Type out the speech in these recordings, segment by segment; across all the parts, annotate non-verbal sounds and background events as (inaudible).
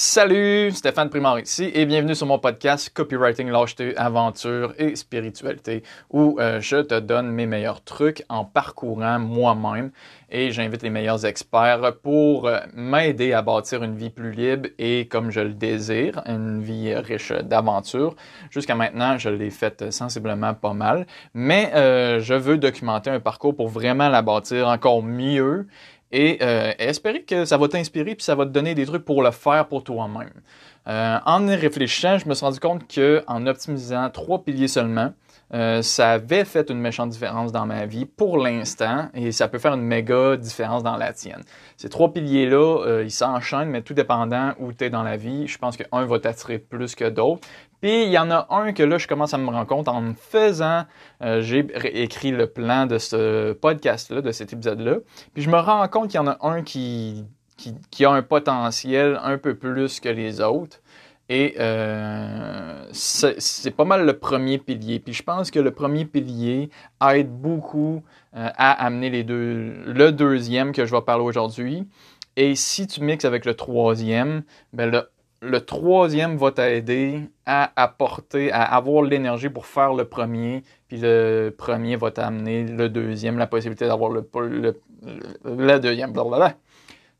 Salut, Stéphane Primard ici et bienvenue sur mon podcast Copywriting, lâcheté, aventure et spiritualité où euh, je te donne mes meilleurs trucs en parcourant moi-même et j'invite les meilleurs experts pour euh, m'aider à bâtir une vie plus libre et comme je le désire, une vie riche d'aventures. Jusqu'à maintenant, je l'ai faite sensiblement pas mal, mais euh, je veux documenter un parcours pour vraiment la bâtir encore mieux et euh, espérer que ça va t'inspirer puis ça va te donner des trucs pour le faire pour toi-même. Euh, en y réfléchissant, je me suis rendu compte que en optimisant trois piliers seulement, euh, ça avait fait une méchante différence dans ma vie pour l'instant et ça peut faire une méga différence dans la tienne. Ces trois piliers-là, ils s'enchaînent, mais tout dépendant où tu es dans la vie, je pense qu'un va t'attirer plus que d'autres. Puis il y en a un que là, je commence à me rendre compte en me faisant, euh, j'ai écrit le plan de ce podcast-là, de cet épisode-là. Puis je me rends compte qu'il y en a un qui, qui, a un potentiel un peu plus que les autres. Et euh, c'est pas mal le premier pilier. Puis je pense que le premier pilier aide beaucoup euh, à amener les deux, le deuxième que je vais parler aujourd'hui. Et si tu mixes avec le troisième, ben le le troisième va t'aider à apporter, à avoir l'énergie pour faire le premier, puis le premier va t'amener le deuxième, la possibilité d'avoir le, le, deuxième. Blablabla.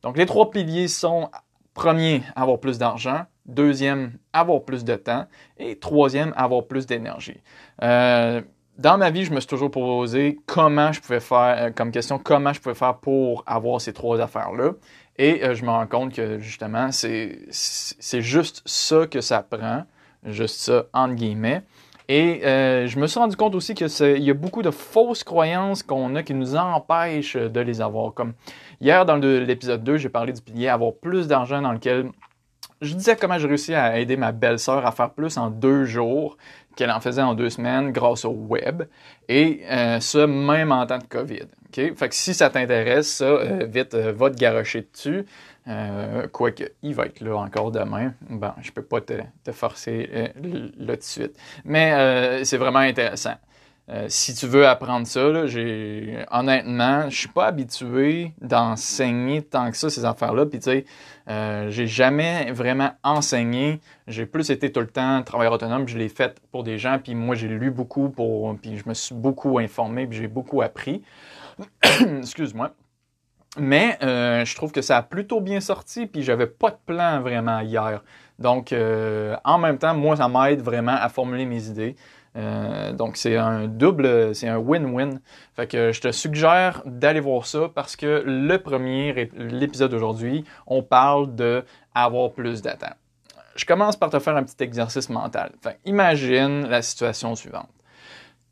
Donc les trois piliers sont premier, avoir plus d'argent, deuxième, avoir plus de temps, et troisième, avoir plus d'énergie. Euh, dans ma vie, je me suis toujours posé comment je pouvais faire, euh, comme question, comment je pouvais faire pour avoir ces trois affaires-là. Et euh, je me rends compte que justement, c'est juste ça que ça prend, juste ça, entre guillemets. Et euh, je me suis rendu compte aussi qu'il y a beaucoup de fausses croyances qu'on a qui nous empêchent de les avoir. Comme hier, dans l'épisode 2, j'ai parlé du pilier avoir plus d'argent dans lequel je disais comment j'ai réussi à aider ma belle-sœur à faire plus en deux jours qu'elle en faisait en deux semaines grâce au web. Et euh, ça, même en temps de COVID. Fait que si ça t'intéresse, ça, euh, vite, euh, va te garocher dessus. Quoique, il va être là encore demain. Bon, je peux pas te, te forcer là tout de suite. Mais c'est vraiment intéressant. Euh, si tu veux apprendre ça, j'ai honnêtement, je suis pas habitué d'enseigner tant que ça ces affaires-là. Puis tu sais, euh, j'ai jamais vraiment enseigné. J'ai plus été tout le temps travailleur autonome. Je l'ai fait pour des gens. Puis moi, j'ai lu beaucoup pour, puis je me suis beaucoup informé. Puis j'ai beaucoup appris. (coughs) Excuse-moi. Mais euh, je trouve que ça a plutôt bien sorti. Puis j'avais pas de plan vraiment hier. Donc, en même temps, moi, ça m'aide vraiment à formuler mes idées. Euh, donc c'est un double, c'est un win-win. Fait que je te suggère d'aller voir ça parce que le premier, l'épisode d'aujourd'hui, on parle de avoir plus d'attente. Je commence par te faire un petit exercice mental. Fait, imagine la situation suivante.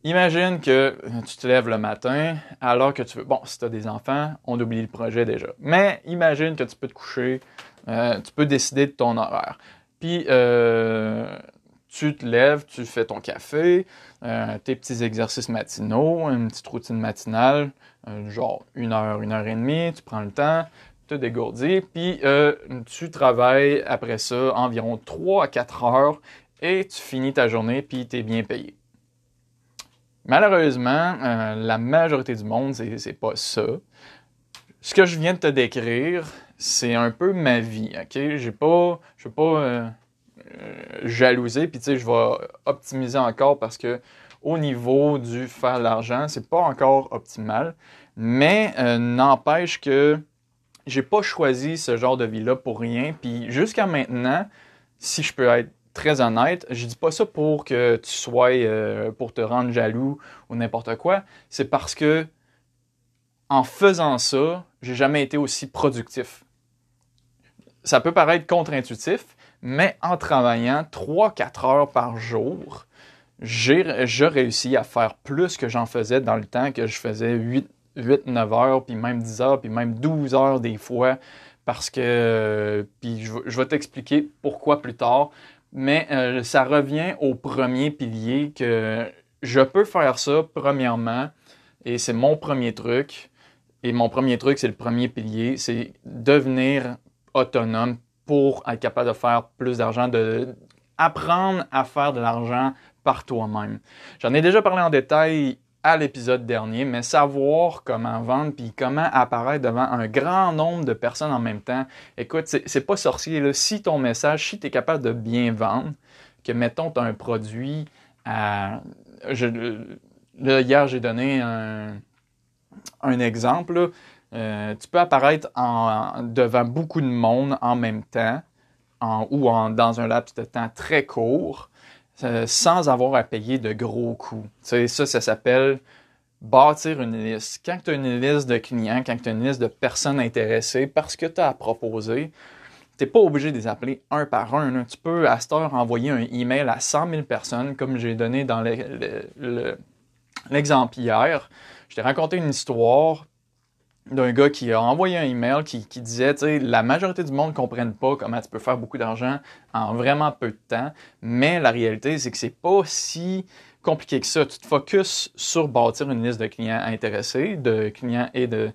Imagine que tu te lèves le matin alors que tu veux. Bon, si tu as des enfants, on oublie le projet déjà. Mais imagine que tu peux te coucher, euh, tu peux décider de ton horaire. Puis euh, tu te lèves, tu fais ton café, euh, tes petits exercices matinaux, une petite routine matinale, euh, genre une heure, une heure et demie, tu prends le temps, te dégourdis, puis euh, tu travailles après ça environ 3 à 4 heures et tu finis ta journée, puis tu es bien payé. Malheureusement, la majorité du monde, c'est pas ça. Ce que je viens de te décrire, c'est un peu ma vie, ok? J'ai pas, je pas jalouser, puis tu sais, je vais optimiser encore parce que au niveau du faire l'argent, c'est pas encore optimal, mais euh, n'empêche que j'ai pas choisi ce genre de vie-là pour rien, puis jusqu'à maintenant, si je peux être très honnête, je dis pas ça pour que tu sois, euh, pour te rendre jaloux ou n'importe quoi, c'est parce que en faisant ça, j'ai jamais été aussi productif. Ça peut paraître contre-intuitif, mais en travaillant 3-4 heures par jour, j'ai réussi à faire plus que j'en faisais dans le temps que je faisais 8, 9 heures, puis même 10 heures, puis même 12 heures des fois, parce que, je, vais t'expliquer pourquoi plus tard, mais euh, ça revient au premier pilier que je peux faire ça premièrement, et c'est mon premier truc, et mon premier truc, c'est le premier pilier, c'est devenir autonome pour être capable de faire plus d'argent, de apprendre à faire de l'argent par toi-même. J'en ai déjà parlé en détail à l'épisode dernier, mais savoir comment vendre puis comment apparaître devant un grand nombre de personnes en même temps. Écoute, c'est pas sorcier. Là. Si ton message, si tu es capable de bien vendre, que mettons, tu as un produit à. hier, j'ai donné un, exemple. Euh, tu peux apparaître devant beaucoup de monde en même temps ou dans un laps de temps très court euh, sans avoir à payer de gros coûts. ça, ça s'appelle bâtir une liste. Quand tu as une liste de clients, quand tu as une liste de personnes intéressées parce que tu as à proposer, tu n'es pas obligé de les appeler un par un. Tu peux, à cette heure, envoyer un email à 100 000 personnes, comme j'ai donné dans l'exemple hier. Je t'ai raconté une histoire d'un gars qui a envoyé un email qui, disait, tu sais, la majorité du monde ne comprenne pas comment tu peux faire beaucoup d'argent en vraiment peu de temps, mais la réalité, c'est que c'est pas si compliqué que ça. Tu te focuses sur bâtir une liste de clients intéressés, de clients et de,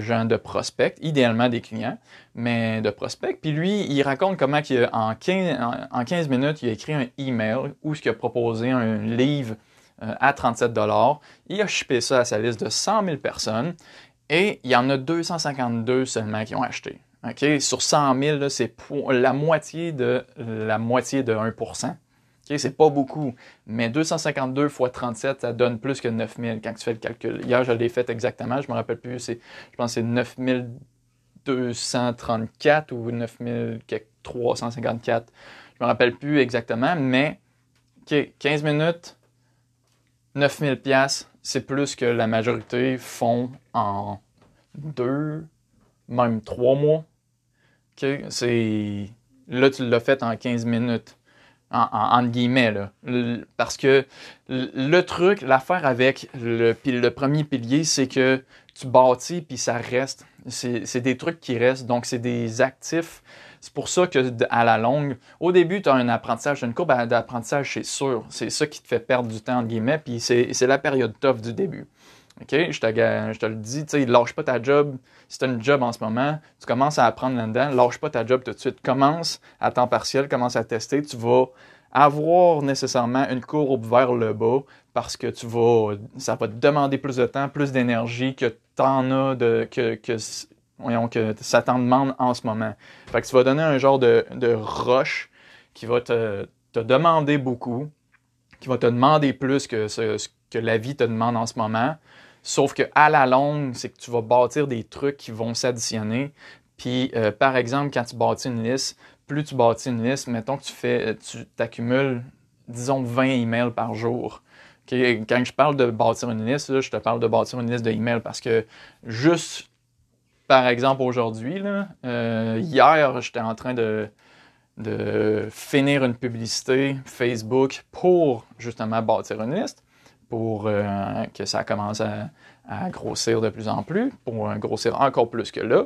gens de prospects, idéalement des clients, mais de prospects. Puis lui, il raconte comment en 15, en 15 minutes, il a écrit un email où il a proposé un livre euh, à 37 Il a shippé ça à sa liste de 100 000 personnes et il y en a 252 seulement qui ont acheté. Sur 100 000, c'est la moitié de la moitié de 1% okay? C'est pas beaucoup. Mais 252 fois 37, ça donne plus que 9 000 quand tu fais le calcul. Hier, je l'ai fait exactement. Je me rappelle plus. Je pense que c'est 9 234 ou 9 354. Je me rappelle plus exactement. Mais 15 minutes, 9 000 c'est plus que la majorité font en deux, même trois mois. C'est... Là, tu l'as fait en 15 minutes. En, guillemets. Parce que le truc, l'affaire avec le, le premier pilier, c'est que tu bâtis puis ça reste. C'est des trucs qui restent. Donc, c'est des actifs c'est pour ça que à la longue, au début, tu as un apprentissage, une courbe d'apprentissage, c'est sûr. C'est ça qui te fait perdre du temps, entre guillemets, puis c'est la période tough du début. OK? Je te, le dis, tu sais, lâche pas ta job. Si tu as une job en ce moment, tu commences à apprendre là-dedans, lâche pas ta job tout de suite. Commence à temps partiel, commence à tester. Tu vas avoir nécessairement une courbe vers le bas parce que tu vas, ça va te demander plus de temps, plus d'énergie que tu en as de, que, que ça t'en demande en ce moment. Fait que tu vas donner un genre de, de rush qui va te, te, demander beaucoup, qui va te demander plus que ce, que la vie te demande en ce moment. Sauf que à la longue, c'est que tu vas bâtir des trucs qui vont s'additionner. Puis, euh, par exemple, quand tu bâtis une liste, plus tu bâtis une liste, mettons que tu fais, tu t'accumules, disons, 20 emails par jour. Quand je parle de bâtir une liste, je te parle de bâtir une liste d'emails parce que juste par exemple, aujourd'hui, euh, hier, j'étais en train de, de finir une publicité Facebook pour justement bâtir une liste, pour euh, que ça commence à, grossir de plus en plus, pour grossir encore plus que là.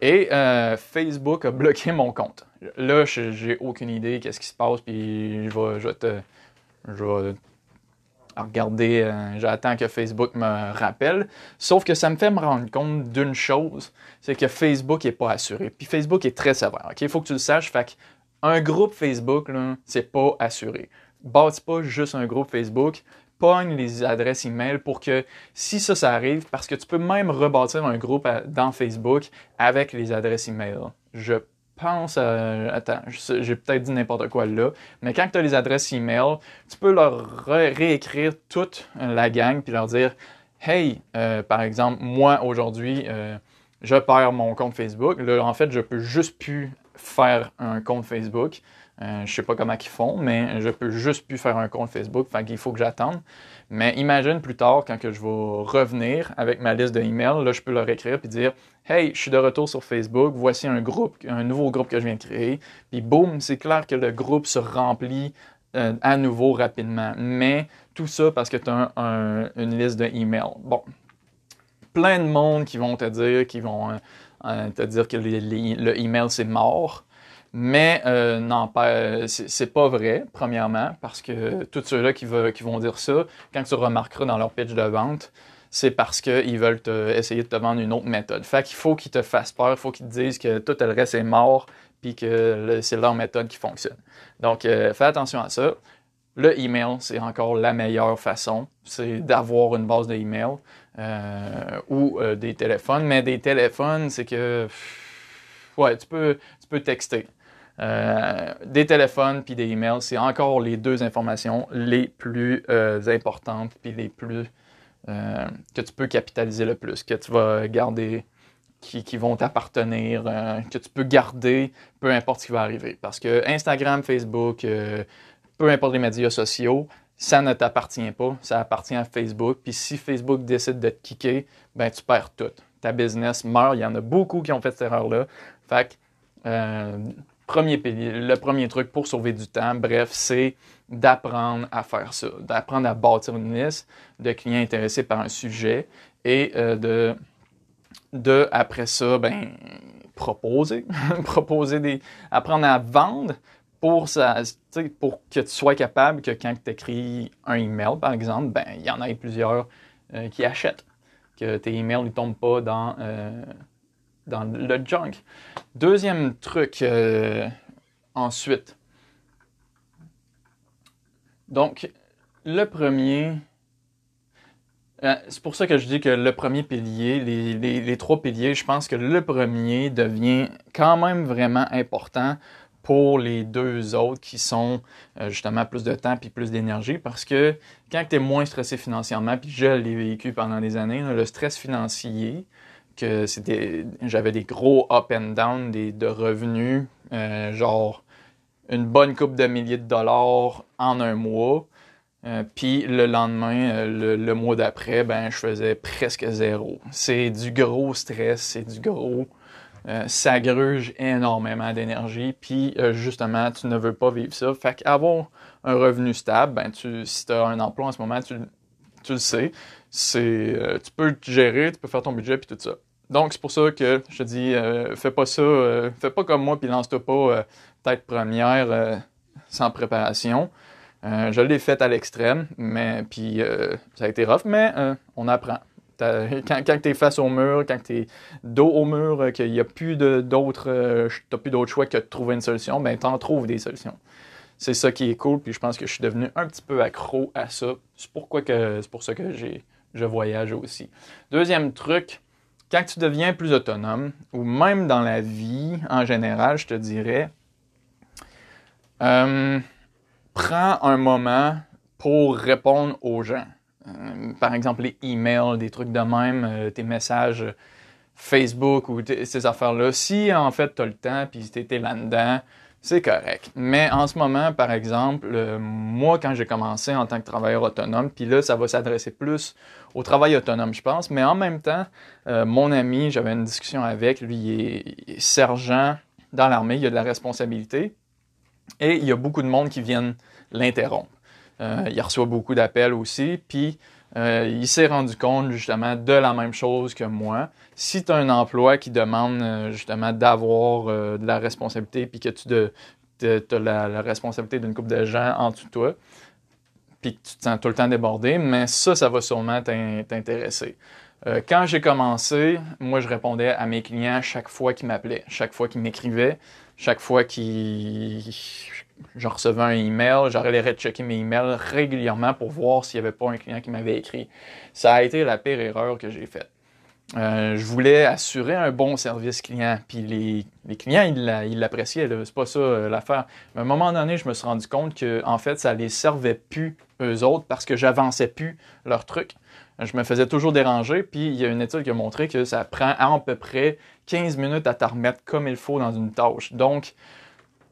Et euh, Facebook a bloqué mon compte. Là, j'ai aucune idée qu'est-ce qui se passe, puis je vais, te, je vais regarder, euh, j'attends que Facebook me rappelle. Sauf que ça me fait me rendre compte d'une chose, c'est que Facebook n'est pas assuré. Puis Facebook est très sévère. Il faut que tu le saches. Un groupe Facebook, c'est pas assuré. Bâtis pas juste un groupe Facebook. Les adresses email pour que si ça, ça arrive, parce que tu peux même rebâtir un groupe dans Facebook avec les adresses email. Je pense à. Attends, j'ai peut-être dit n'importe quoi là. Mais quand tu as les adresses email, tu peux leur réécrire toute la gang puis leur dire Hey, euh, par exemple, moi aujourd'hui, euh, je perds mon compte Facebook. Là, en fait, je peux juste plus faire un compte Facebook. Euh, je sais pas comment ils font, mais je peux juste plus faire un compte Facebook. Fait qu'il faut que j'attende. Mais imagine plus tard, quand que je vais revenir avec ma liste de emails, là, je peux leur écrire et dire Hey, je suis de retour sur Facebook, voici un groupe, un nouveau groupe que je viens de créer. Puis boum, c'est clair que le groupe se remplit euh, à nouveau rapidement. Mais tout ça parce que tu as une liste de emails. Bon, plein de monde qui vont te dire, qui vont euh, te dire que le email c'est mort. Mais euh, non, c'est pas vrai, premièrement, parce que tous ceux-là qui, vont dire ça, quand tu remarqueras dans leur pitch de vente, c'est parce qu'ils veulent essayer de te vendre une autre méthode. Fait qu'il faut qu'ils te fassent peur, il faut qu'ils te disent que tout le reste est mort, puis que c'est leur méthode qui fonctionne. Donc, euh, fais attention à ça. le email, c'est encore la meilleure façon. C'est d'avoir une base de email euh, ou euh, des téléphones. Mais des téléphones, c'est que. Ouais, tu peux, tu peux texter. Euh, des téléphones puis des emails, c'est encore les deux informations les plus importantes puis les plus que tu peux capitaliser le plus, que tu vas garder, qui, qui vont t'appartenir, que tu peux garder, peu importe ce qui va arriver. Parce que Instagram, Facebook, peu importe les médias sociaux, ça ne t'appartient pas, ça appartient à Facebook. Puis si Facebook décide de te kicker, ben tu perds tout. Ta business meurt. Il y en a beaucoup qui ont fait cette erreur-là. Fait que, euh, premier le premier truc pour sauver du temps, bref, c'est d'apprendre à faire ça, d'apprendre à bâtir une liste de clients intéressés par un sujet et euh, de, de, après ça, ben, proposer, (laughs) proposer des, apprendre à vendre, pour, ça, pour que tu sois capable que quand tu écris un email, par exemple, ben, il y en a plusieurs euh, qui achètent. Que tes emails ne tombent pas dans, euh, dans le junk. Deuxième truc, euh, ensuite. Donc, le premier, c'est pour ça que je dis que le premier pilier, les, les, trois piliers, je pense que le premier devient quand même vraiment important pour les deux autres qui sont euh, justement plus de temps puis plus d'énergie parce que quand tu es moins stressé financièrement, puis je l'ai vécu pendant des années, le stress financier, c'était j'avais des gros up and down des, de revenus, euh, genre une bonne coupe de milliers de dollars en un mois. Euh, puis le lendemain, le, le, mois d'après, ben je faisais presque zéro. C'est du gros stress, c'est du gros euh, ça gruge énormément d'énergie, puis euh, justement, tu ne veux pas vivre ça. Fait qu'avoir un revenu stable, ben, tu, si tu as un emploi en ce moment, tu, le sais, c'est, euh, tu peux te gérer, tu peux faire ton budget, puis tout ça. Donc, c'est pour ça que je te dis, fais pas ça, fais pas comme moi, puis lance-toi pas tête première sans préparation. je l'ai fait à l'extrême, mais puis ça a été rough, mais on apprend. (laughs) Quand, quand tu es face au mur, quand tu es dos au mur, euh, qu'il n'y a plus d'autres, euh, plus choix que de trouver une solution, ben en trouves des solutions. C'est ça qui est cool, puis je pense que je suis devenu un petit peu accro à ça. C'est pourquoi que c'est pour ça que je voyage aussi. Deuxième truc, quand tu deviens plus autonome, ou même dans la vie en général, je te dirais, euh, prends un moment pour répondre aux gens. Euh, par exemple, les emails, des trucs de même, euh, tes messages Facebook ou ces affaires-là. Si en fait tu as le temps puis tu étais là-dedans, c'est correct. Mais en ce moment, par exemple, euh, moi, quand j'ai commencé en tant que travailleur autonome, puis là, ça va s'adresser plus au travail autonome, je pense. Mais en même temps, mon ami, j'avais une discussion avec, lui, il est, sergent dans l'armée, il a de la responsabilité. Et il y a beaucoup de monde qui viennent l'interrompre. Euh, il reçoit beaucoup d'appels aussi. Puis euh, il s'est rendu compte justement de la même chose que moi. Si tu as un emploi qui demande euh, justement d'avoir de la responsabilité, puis que tu as la, responsabilité d'une couple de gens en dessous de toi, puis que tu te sens tout le temps débordé, mais ça, ça va sûrement t'intéresser. quand j'ai commencé, moi, je répondais à mes clients chaque fois qu'ils m'appelaient, chaque fois qu'ils m'écrivaient, chaque fois qu'ils je recevais un email, j'allais checker mes emails régulièrement pour voir s'il n'y avait pas un client qui m'avait écrit. Ça a été la pire erreur que j'ai faite. Euh, je voulais assurer un bon service client, puis les, clients, ils l'appréciaient, c'est pas ça euh, l'affaire. Mais à un moment donné, je me suis rendu compte que en fait, ça les servait plus eux autres parce que j'avançais plus leur truc. Je me faisais toujours déranger, puis il y a une étude qui a montré que ça prend à peu près 15 minutes à te remettre comme il faut dans une tâche. Donc,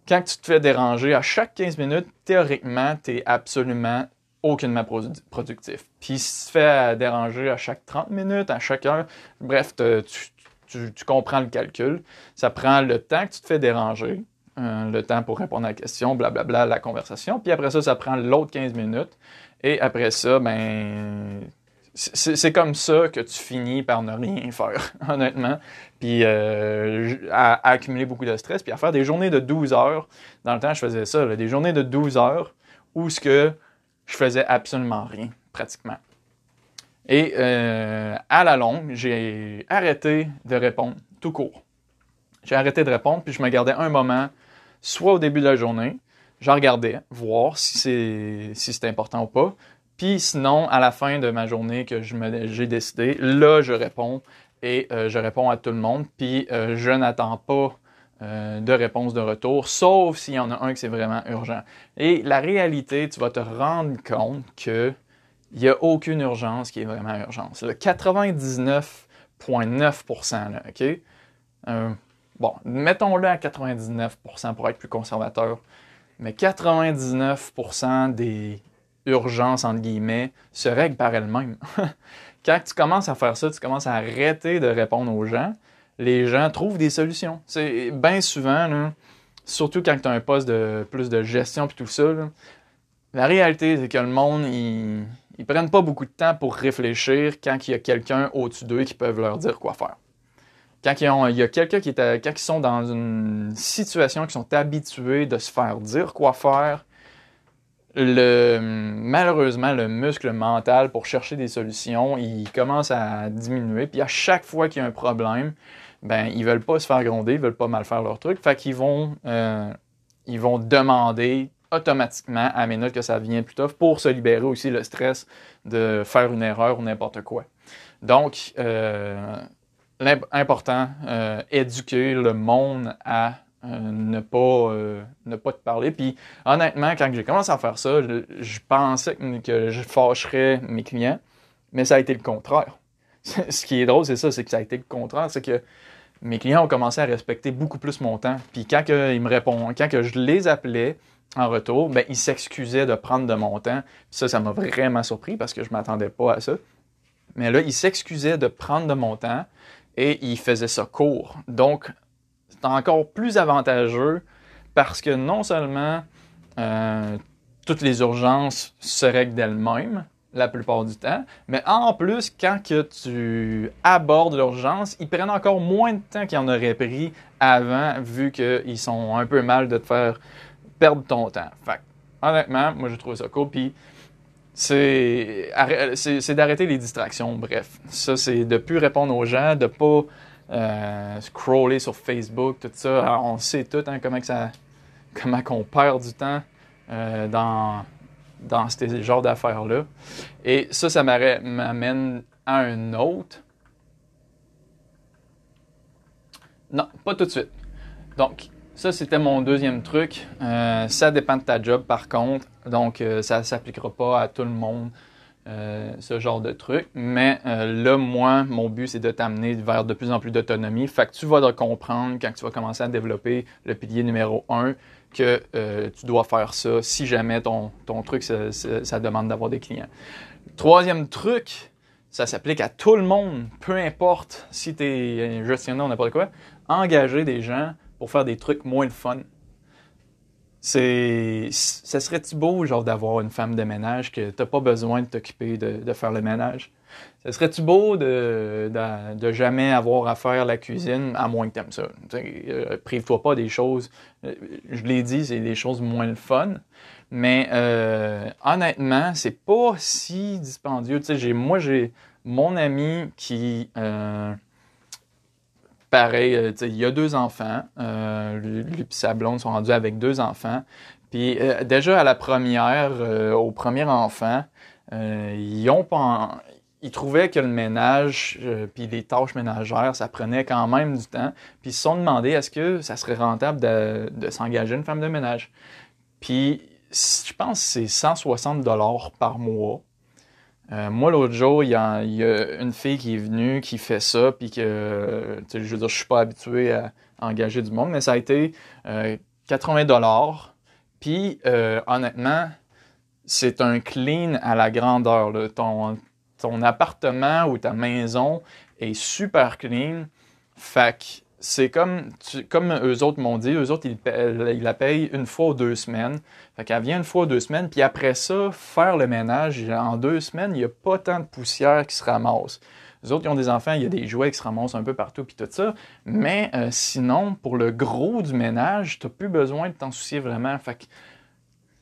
quand tu te fais déranger à chaque 15 minutes, théoriquement, tu n'es absolument aucunement productif. Puis si tu te fais déranger à chaque 30 minutes, à chaque heure, bref, tu, comprends le calcul. Ça prend le temps que tu te fais déranger, euh, le temps pour répondre à la question, blablabla, la conversation. Puis après ça, ça prend l'autre 15 minutes. Et après ça, ben, c'est comme ça que tu finis par ne rien faire, (laughs) honnêtement. Puis euh, à, accumuler beaucoup de stress, puis à faire des journées de 12 heures. Dans le temps, je faisais ça, des journées de 12 heures où ce que je faisais absolument rien, pratiquement. Et euh, à la longue, j'ai arrêté de répondre tout court. J'ai arrêté de répondre, puis je me gardais un moment, soit au début de la journée, je regardais, voir si c'est important ou pas. Puis sinon, à la fin de ma journée que j'ai décidé, là, je réponds et euh, je réponds à tout le monde. Puis euh, je n'attends pas euh, de réponse de retour, sauf s'il y en a un qui c'est vraiment urgent. Et la réalité, tu vas te rendre compte que il n'y a aucune urgence qui est vraiment urgence. Le 99,9%, OK? bon, mettons-le à 99% pour être plus conservateur. Mais 99% des urgences, entre guillemets, se règlent par elles-mêmes. (laughs) Quand tu commences à faire ça, tu commences à arrêter de répondre aux gens, les gens trouvent des solutions. C'est bien souvent, surtout quand tu as un poste de plus de gestion et tout ça, la réalité, c'est que le monde, ils, ils prennent pas beaucoup de temps pour réfléchir quand il y a quelqu'un au-dessus d'eux qui peuvent leur dire quoi faire. Quand il y a quelqu'un qui est quand ils sont dans une situation qui sont habitués de se faire dire quoi faire, malheureusement, le muscle mental pour chercher des solutions, il commence à diminuer. Puis à chaque fois qu'il y a un problème, ben ils veulent pas se faire gronder, ils veulent pas mal faire leur truc. Fait qu'ils vont, euh, ils vont demander automatiquement à mes notes que ça vient plus tôt pour se libérer aussi le stress de faire une erreur ou n'importe quoi. Donc, euh, l'important, euh, éduquer le monde à euh, ne, pas, euh, ne pas te parler. Puis honnêtement, quand j'ai commencé à faire ça, je, pensais que je fâcherais mes clients, mais ça a été le contraire. (laughs) Ce qui est drôle, c'est ça, c'est que ça a été le contraire, c'est que mes clients ont commencé à respecter beaucoup plus mon temps. Puis quand ils me répondent, quand que je les appelais en retour, ben, ils s'excusaient de prendre de mon temps. ça, ça m'a vraiment surpris parce que je ne m'attendais pas à ça. Mais là, ils s'excusaient de prendre de mon temps et ils faisaient ça court. Donc, c'est encore plus avantageux parce que non seulement euh, toutes les urgences se règlent d'elles-mêmes la plupart du temps, mais en plus, quand que tu abordes l'urgence, ils prennent encore moins de temps qu'ils en auraient pris avant, vu qu'ils sont un peu mal de te faire perdre ton temps. Fait honnêtement, moi, je trouve ça cool. Puis, c'est d'arrêter les distractions, bref. Ça, c'est de plus répondre aux gens, de pas euh, scroller sur Facebook, tout ça. on sait tout hein, comment, que ça, comment qu'on perd du temps euh, dans, dans ces genres d'affaires-là. Et ça, ça m'amène à un autre. Non, pas tout de suite. Donc, ça, c'était mon deuxième truc. Euh, ça dépend de ta job, par contre. Donc, ça ne s'appliquera pas à tout le monde, euh, ce genre de truc. Mais là, moi, mon but, c'est de t'amener vers de plus en plus d'autonomie. Fait que tu vas comprendre quand tu vas commencer à développer le pilier numéro un que tu dois faire ça si jamais ton, ton truc, ça, ça demande d'avoir des clients. Troisième truc, ça s'applique à tout le monde, peu importe si tu es gestionnaire ou n'importe quoi. Engager des gens pour faire des trucs moins le fun. C'est, ça serait-tu beau, genre, d'avoir une femme de ménage que t'as pas besoin de t'occuper de, faire le ménage? Ça serait-tu beau de, de, jamais avoir à faire la cuisine, à moins que t'aimes ça? Euh, prive-toi pas des choses, euh, je l'ai dit, c'est des choses moins le fun, mais euh, honnêtement, c'est pas si dispendieux. J'ai, moi, j'ai mon ami qui... Euh, pareil, euh, il y a deux enfants. Euh, lui et sa blonde sont rendus avec deux enfants. Puis euh, déjà à la première, au premier enfant, ils ont pas, ils trouvaient que le ménage puis les tâches ménagères, ça prenait quand même du temps. Puis ils se sont demandé est-ce que ça serait rentable de, de s'engager une femme de ménage? Puis je pense que c'est 160 dollars par mois. Euh, moi, l'autre jour, il y, a, une fille qui est venue, qui fait ça, puis que, je veux dire, je suis pas habitué à engager du monde, mais ça a été 80 euh, dollars. Puis, euh, honnêtement, c'est un clean à la grandeur. Ton, ton appartement ou ta maison est super clean. Fait c'est comme, comme eux autres m'ont dit, eux autres, ils, la payent une fois ou deux semaines. Fait qu'elle vient une fois ou deux semaines, puis après ça, faire le ménage, en deux semaines, il n'y a pas tant de poussière qui se ramasse. Les autres, ils ont des enfants, il y a des jouets qui se ramassent un peu partout, puis tout ça. Mais euh, sinon, pour le gros du ménage, tu n'as plus besoin de t'en soucier vraiment. Fait que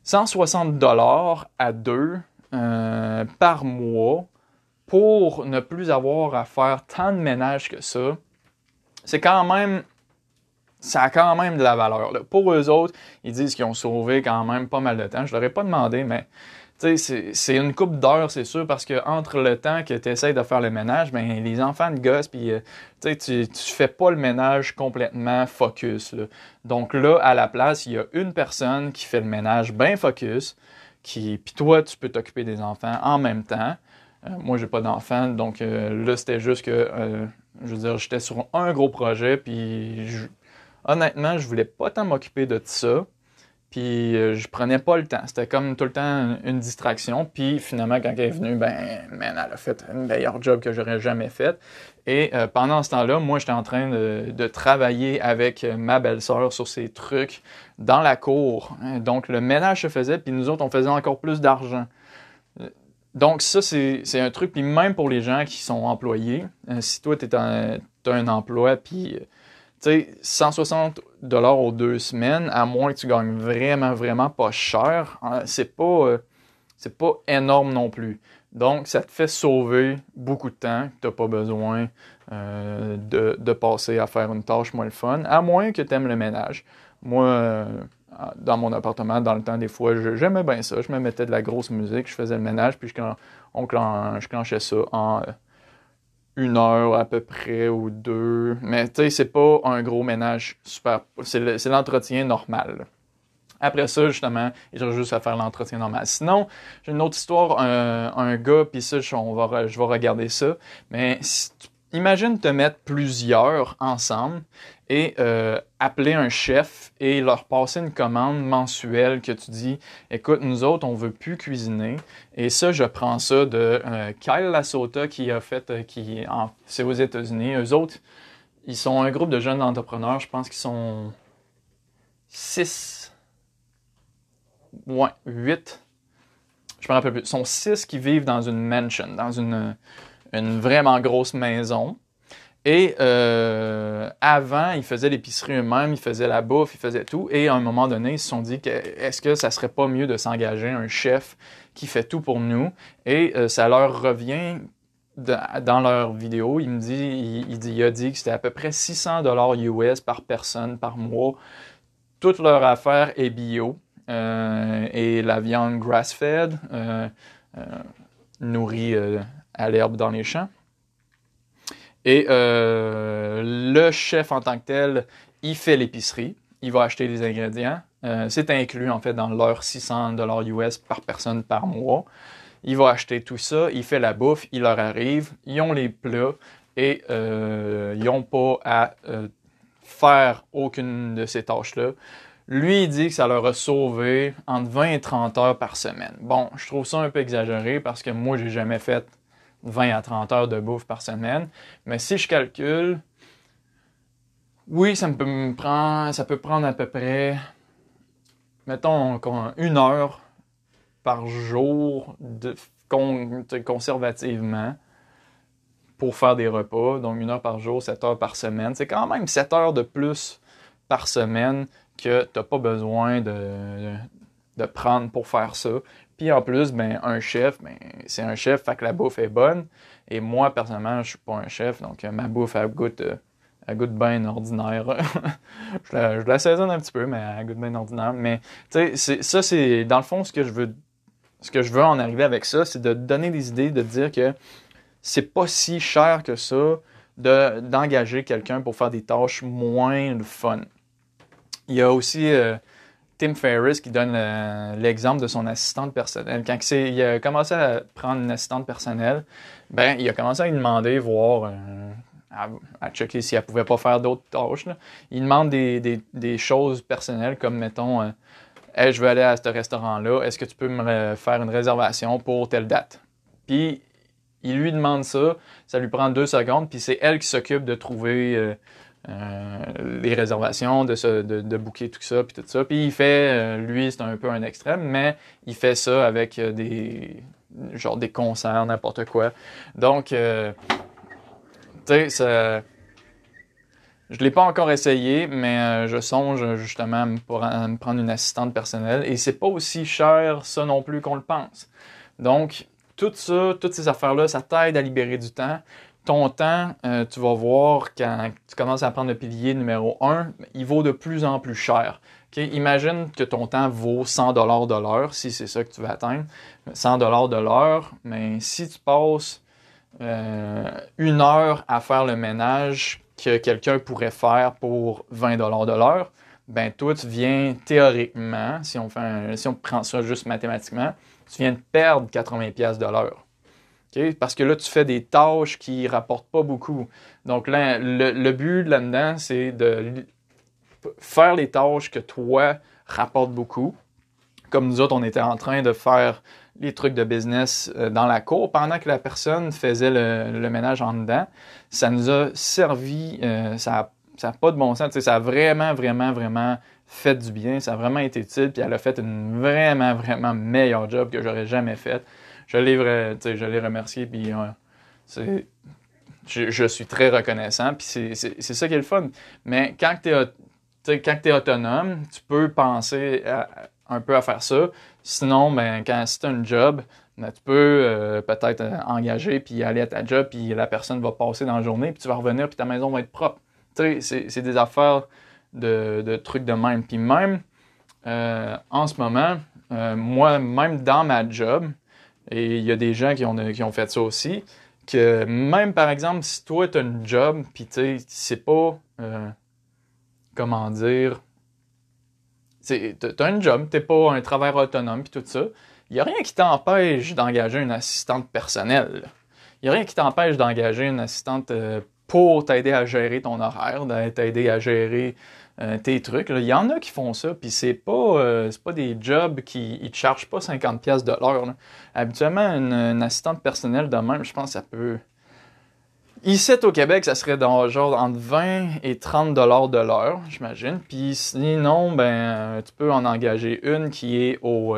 160 dollars à deux euh, par mois pour ne plus avoir à faire tant de ménage que ça c'est quand même ça a quand même de la valeur. Pour eux autres, ils disent qu'ils ont sauvé quand même pas mal de temps. Je leur ai pas demandé, mais c'est une coupe d'heures, c'est sûr, parce que entre le temps que tu essaies de faire le ménage, ben, les enfants de gosse, puis euh, tu, tu fais pas le ménage complètement focus. Donc là, à la place, il y a une personne qui fait le ménage bien focus, qui, puis toi, tu peux t'occuper des enfants en même temps. Euh, moi, j'ai pas d'enfants, donc euh, là, c'était juste que, je veux dire, j'étais sur un gros projet, puis honnêtement, je voulais pas tant m'occuper de ça. Puis euh, je prenais pas le temps. C'était comme tout le temps une distraction. Puis finalement, quand elle est venue, ben, elle a fait un meilleur job que j'aurais jamais fait. Et euh, pendant ce temps-là, moi, j'étais en train de, travailler avec ma belle-sœur sur ces trucs dans la cour. Donc le ménage se faisait, puis nous autres, on faisait encore plus d'argent. Donc ça, c'est un truc, puis même pour les gens qui sont employés, euh, si toi, tu as un emploi, puis tu sais, 160 dollars aux deux semaines, à moins que tu gagnes vraiment, vraiment pas cher, hein, c'est pas, euh, c'est pas énorme non plus. Donc, ça te fait sauver beaucoup de temps. Tu n'as pas besoin euh, de, passer à faire une tâche moins le fun, à moins que tu aimes le ménage. Moi, euh, dans mon appartement, dans le temps, des fois, j'aimais bien ça. Je me mettais de la grosse musique, je faisais le ménage, puis je, on, ça en une heure à peu près ou deux. Mais tu sais, c'est pas un gros ménage super. C'est l'entretien normal. Après ça, justement, il reste juste à faire l'entretien normal. Sinon, j'ai une autre histoire, un, un gars, puis ça, je, on va, je vais regarder ça. Mais si tu imagine te mettre plusieurs ensemble et euh, appeler un chef et leur passer une commande mensuelle que tu dis écoute nous autres on veut plus cuisiner et ça je prends ça de euh, Kyle Lasota qui a fait euh, qui c'est aux États-Unis. Eux autres ils sont un groupe de jeunes entrepreneurs. Je pense qu'ils sont six. Ouais huit. Je me rappelle plus. Ils sont six qui vivent dans une mansion dans une une vraiment grosse maison. Et euh, avant, ils faisaient l'épicerie eux-mêmes, ils faisaient la bouffe, ils faisaient tout. Et à un moment donné, ils se sont dit que est-ce que ça serait pas mieux de s'engager un chef qui fait tout pour nous? Et euh, ça leur revient dans leur vidéo. Il me dit, il, dit, il a dit que c'était à peu près 600 dollars US par personne par mois. Toute leur affaire est bio euh, et la viande grass-fed, nourrie à l'herbe dans les champs. Et euh, le chef en tant que tel, il fait l'épicerie, il va acheter les ingrédients. Euh, c'est inclus en fait dans leur 600 dollars US par personne par mois. Il va acheter tout ça, il fait la bouffe, il leur arrive, ils ont les plats et euh, ils n'ont pas à faire aucune de ces tâches-là. Lui, il dit que ça leur a sauvé entre 20 et 30 heures par semaine. Bon, je trouve ça un peu exagéré parce que moi, j'ai jamais fait 20 à 30 heures de bouffe par semaine. Mais si je calcule, oui, ça, peut, me prendre, ça peut prendre à peu près, mettons, une heure par jour de, conservativement pour faire des repas. Donc, une heure par jour, 7 heures par semaine. C'est quand même 7 heures de plus par semaine que tu n'as pas besoin de prendre pour faire ça. Puis en plus, ben, un chef, ben, c'est un chef, fait que la bouffe est bonne. Et moi, personnellement, je suis pas un chef, donc euh, ma bouffe, elle goûte, euh, elle goûte bien ordinaire. (laughs) je, la, je, saisonne un petit peu, mais elle goûte bien ordinaire. Mais tu sais, ça, c'est dans le fond ce que je veux, ce que je veux en arriver avec ça, c'est de donner des idées, de dire que c'est pas si cher que ça de, d'engager quelqu'un pour faire des tâches moins fun. Il y a aussi euh, Tim Ferriss qui donne l'exemple de son assistante personnelle. Quand il a commencé à prendre une assistante personnelle, ben, il a commencé à lui demander, voir, euh, à, checker si elle pouvait pas faire d'autres tâches. Il demande des, choses personnelles comme, mettons, euh, je veux aller à ce restaurant-là, est-ce que tu peux me faire une réservation pour telle date? Puis, il lui demande ça, ça lui prend deux secondes, puis c'est elle qui s'occupe de trouver... Euh, les réservations, de, se, de, booker tout ça, puis tout ça. Puis il fait, euh, lui, c'est un peu un extrême, mais il fait ça avec euh, des, genre des concerts, n'importe quoi. Donc, tu sais. Je l'ai pas encore essayé, mais je songe justement à me, prendre une assistante personnelle. Et c'est pas aussi cher, ça non plus, qu'on le pense. Donc, tout ça, toutes ces affaires-là, ça t'aide à libérer du temps. Ton temps, euh, tu vas voir quand tu commences à prendre le pilier numéro 1, il vaut de plus en plus cher. Imagine que ton temps vaut 100 dollars de l'heure, si c'est ça que tu veux atteindre. 100 dollars de l'heure, mais si tu passes euh, une heure à faire le ménage que quelqu'un pourrait faire pour 20 dollars de l'heure, ben toi, tu viens théoriquement, si on, prend ça juste mathématiquement, tu viens de perdre 80 pièces de l'heure. Parce que là, tu fais des tâches qui rapportent pas beaucoup. Donc là, le, but là-dedans, c'est de faire les tâches que toi rapportent beaucoup. Comme nous autres, on était en train de faire les trucs de business euh, dans la cour pendant que la personne faisait le, ménage en dedans. Ça nous a servi, euh, ça n'a pas de bon sens. Ça a vraiment, vraiment, vraiment fait du bien. Ça a vraiment été utile. Puis elle a fait une vraiment, vraiment meilleure job que j'aurais jamais faite je l'ai, je puis c'est, je, suis très reconnaissant, puis c'est, ça qui est le fun. Mais quand tu es, autonome, tu peux penser un peu à faire ça. Sinon, ben, quand c'est un job, ben, tu peux euh, peut-être euh, engager puis aller à ta job, puis la personne va passer dans la journée, puis tu vas revenir, puis ta maison va être propre. C'est des affaires de, trucs de même. Puis même, euh, en ce moment, moi, même dans ma job, et il y a des gens qui ont, qui ont fait ça aussi. Que même par exemple, si toi tu as un job, puis tu sais, pas. Euh, comment dire. Tu as un job, t'es pas un travailleur autonome, puis tout ça. Il n'y a rien qui t'empêche d'engager une assistante personnelle. Il n'y a rien qui t'empêche d'engager une assistante euh, pour t'aider à gérer ton horaire, t'aider à gérer euh, tes trucs. Il y en a qui font ça, puis c'est pas, euh, pas des jobs qui ne te chargent pas 50$ de l'heure. Habituellement, une, assistante personnelle de même, je pense que ça peut. Ici, au Québec, ça serait genre entre 20 et 30 dollars de l'heure, j'imagine. Puis sinon, ben, euh, tu peux en engager une qui est au,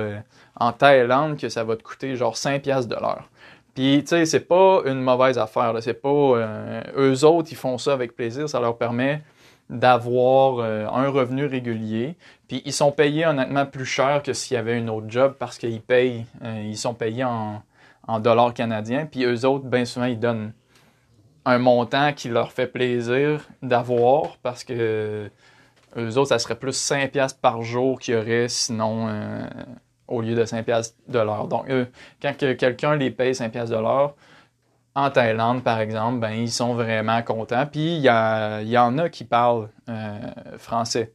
en Thaïlande, que ça va te coûter genre 5 pièces de l'heure. Puis, tu sais, c'est pas une mauvaise affaire. C'est pas... eux autres, ils font ça avec plaisir. Ça leur permet d'avoir euh, un revenu régulier. Puis ils sont payés honnêtement plus cher que s'il y avait une autre job parce qu'ils payent, euh, ils sont payés en, dollars canadiens. Puis eux autres, bien souvent, ils donnent un montant qui leur fait plaisir d'avoir parce que eux autres, ça serait plus 5 piastres par jour qu'il y aurait sinon euh, au lieu de 5 piastres de l'heure. Donc, quand quelqu'un les paye 5 piastres de l'heure, en Thaïlande, par exemple, ben, ils sont vraiment contents. Puis il y, en a qui parlent euh, français.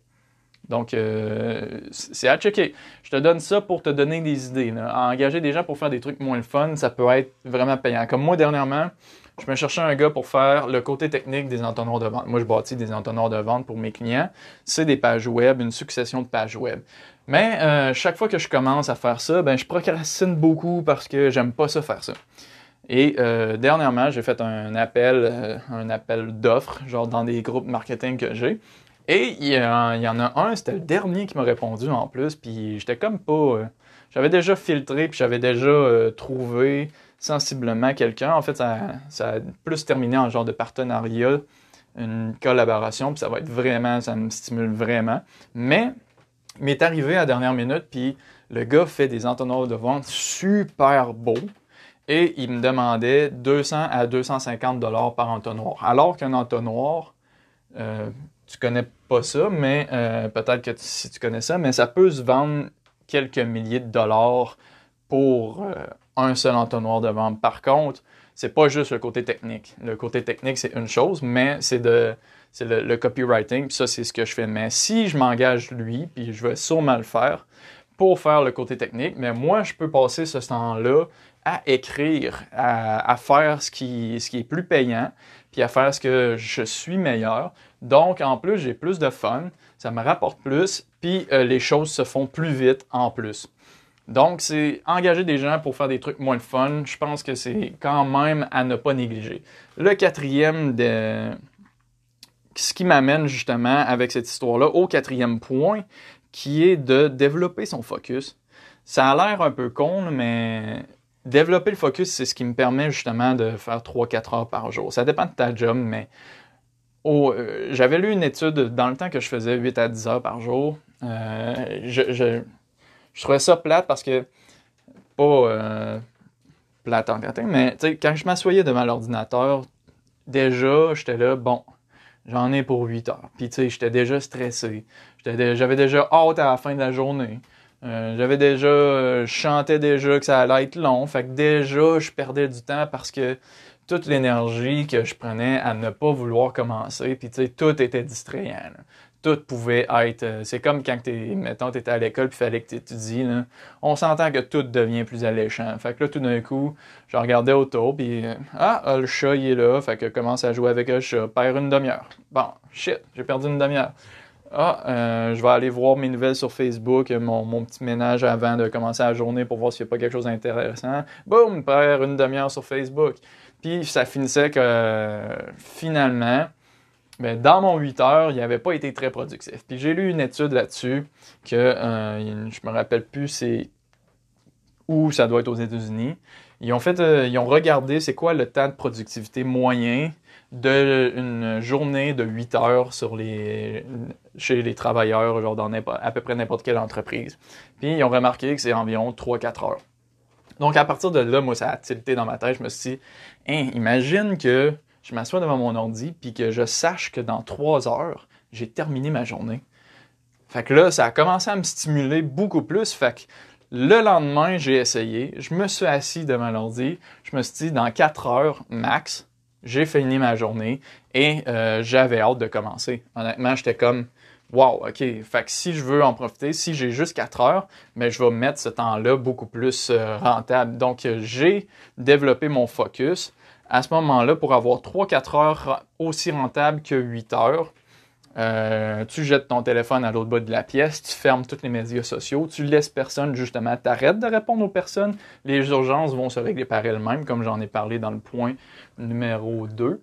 Donc, euh, c'est à checker. Je te donne ça pour te donner des idées. Engager des gens pour faire des trucs moins fun, ça peut être vraiment payant. Comme moi, dernièrement, je me cherchais un gars pour faire le côté technique des entonnoirs de vente. Moi, je bâtis des entonnoirs de vente pour mes clients. C'est des pages web, une succession de pages web. Mais euh, chaque fois que je commence à faire ça, ben, je procrastine beaucoup parce que j'aime pas ça faire ça. Et euh, dernièrement, j'ai fait un appel, euh, un appel d'offres, genre dans des groupes marketing que j'ai. Et il y, en a un, c'était le dernier qui m'a répondu en plus, puis j'étais comme pas. Euh, j'avais déjà filtré, puis j'avais déjà trouvé sensiblement quelqu'un. En fait, ça, ça, a plus terminé en genre de partenariat, une collaboration, puis ça va être vraiment, ça me stimule vraiment. Mais il m'est arrivé à la dernière minute, puis le gars fait des entonnoirs de vente super beaux et il me demandait 200 à 250 dollars par entonnoir. Alors qu'un entonnoir, euh, tu connais pas ça, mais euh, peut-être que si tu connais ça, mais ça peut se vendre quelques milliers de dollars pour euh, un seul entonnoir de vente. Par contre, c'est pas juste le côté technique. Le côté technique, c'est une chose, mais c'est de c'est le, copywriting, puis ça, c'est ce que je fais. Mais si je m'engage lui, puis je vais sûrement le faire pour faire le côté technique, mais moi, je peux passer ce temps-là à écrire, à, faire ce qui, ce qui est plus payant, puis à faire ce que je suis meilleur. Donc, en plus, j'ai plus de fun, ça me rapporte plus, puis euh, les choses se font plus vite en plus. Donc, c'est engager des gens pour faire des trucs moins fun. Je pense que c'est quand même à ne pas négliger. Le quatrième de... Ce qui m'amène justement avec cette histoire-là au quatrième point, qui est de développer son focus. Ça a l'air un peu con, mais développer le focus, c'est ce qui me permet justement de faire 3-4 heures par jour. Ça dépend de ta job, mais euh, j'avais lu une étude dans le temps que je faisais 8 à 10 heures par jour. Euh, je, trouvais ça plate parce que, pas euh, plate en mais quand je m'assoyais devant l'ordinateur déjà, j'étais là, bon, j'en ai pour 8 heures. Puis, tu sais, j'étais déjà stressé. J'avais déjà hâte à la fin de la journée. Euh, j'avais déjà, je chantais déjà que ça allait être long. Fait que déjà, je perdais du temps parce que toute l'énergie que je prenais à ne pas vouloir commencer, puis tu sais, tout était distrayant. Tout pouvait être. Euh, c'est comme quand t'es, mettons, t'étais à l'école puis fallait que tu étudies. On s'entend que tout devient plus alléchant. Fait que là, tout d'un coup, je regardais autour puis euh, ah, ah, le chat il est là. Fait que commence à jouer avec le chat. Perd une demi-heure. Bon, shit, j'ai perdu une demi-heure. Ah, euh, je vais aller voir mes nouvelles sur Facebook, mon, petit ménage avant de commencer la journée pour voir s'il n'y a pas quelque chose d'intéressant. Boum, perd une demi-heure sur Facebook. Puis ça finissait que finalement, ben, dans mon 8 heures, il n'avait pas été très productif. Puis j'ai lu une étude là-dessus que euh, je me rappelle plus c'est où ça doit être aux États-Unis. Ils ont fait, euh, ils ont regardé c'est quoi le temps de productivité moyen d'une journée de 8 heures sur les, chez les travailleurs, dans à peu près n'importe quelle entreprise. Puis ils ont remarqué que c'est environ 3-4 heures. Donc, à partir de là, moi, ça a tilté dans ma tête. Je me suis dit, hein, imagine que je m'assois devant mon ordi puis que je sache que dans trois heures, j'ai terminé ma journée. Fait que là, ça a commencé à me stimuler beaucoup plus. Fait que le lendemain, j'ai essayé. Je me suis assis devant l'ordi. Je me suis dit, dans quatre heures max, j'ai fini ma journée et euh, j'avais hâte de commencer. Honnêtement, j'étais comme, Wow, OK. Fait que si je veux en profiter, si j'ai juste 4 heures, mais je vais mettre ce temps-là beaucoup plus euh, rentable. Donc, j'ai développé mon focus à ce moment-là pour avoir 3-4 heures aussi rentable que 8 heures. Euh, tu jettes ton téléphone à l'autre bout de la pièce, tu fermes tous les médias sociaux, tu laisses personne justement, t'arrêtes de répondre aux personnes, les urgences vont se régler par elles-mêmes, comme j'en ai parlé dans le point numéro 2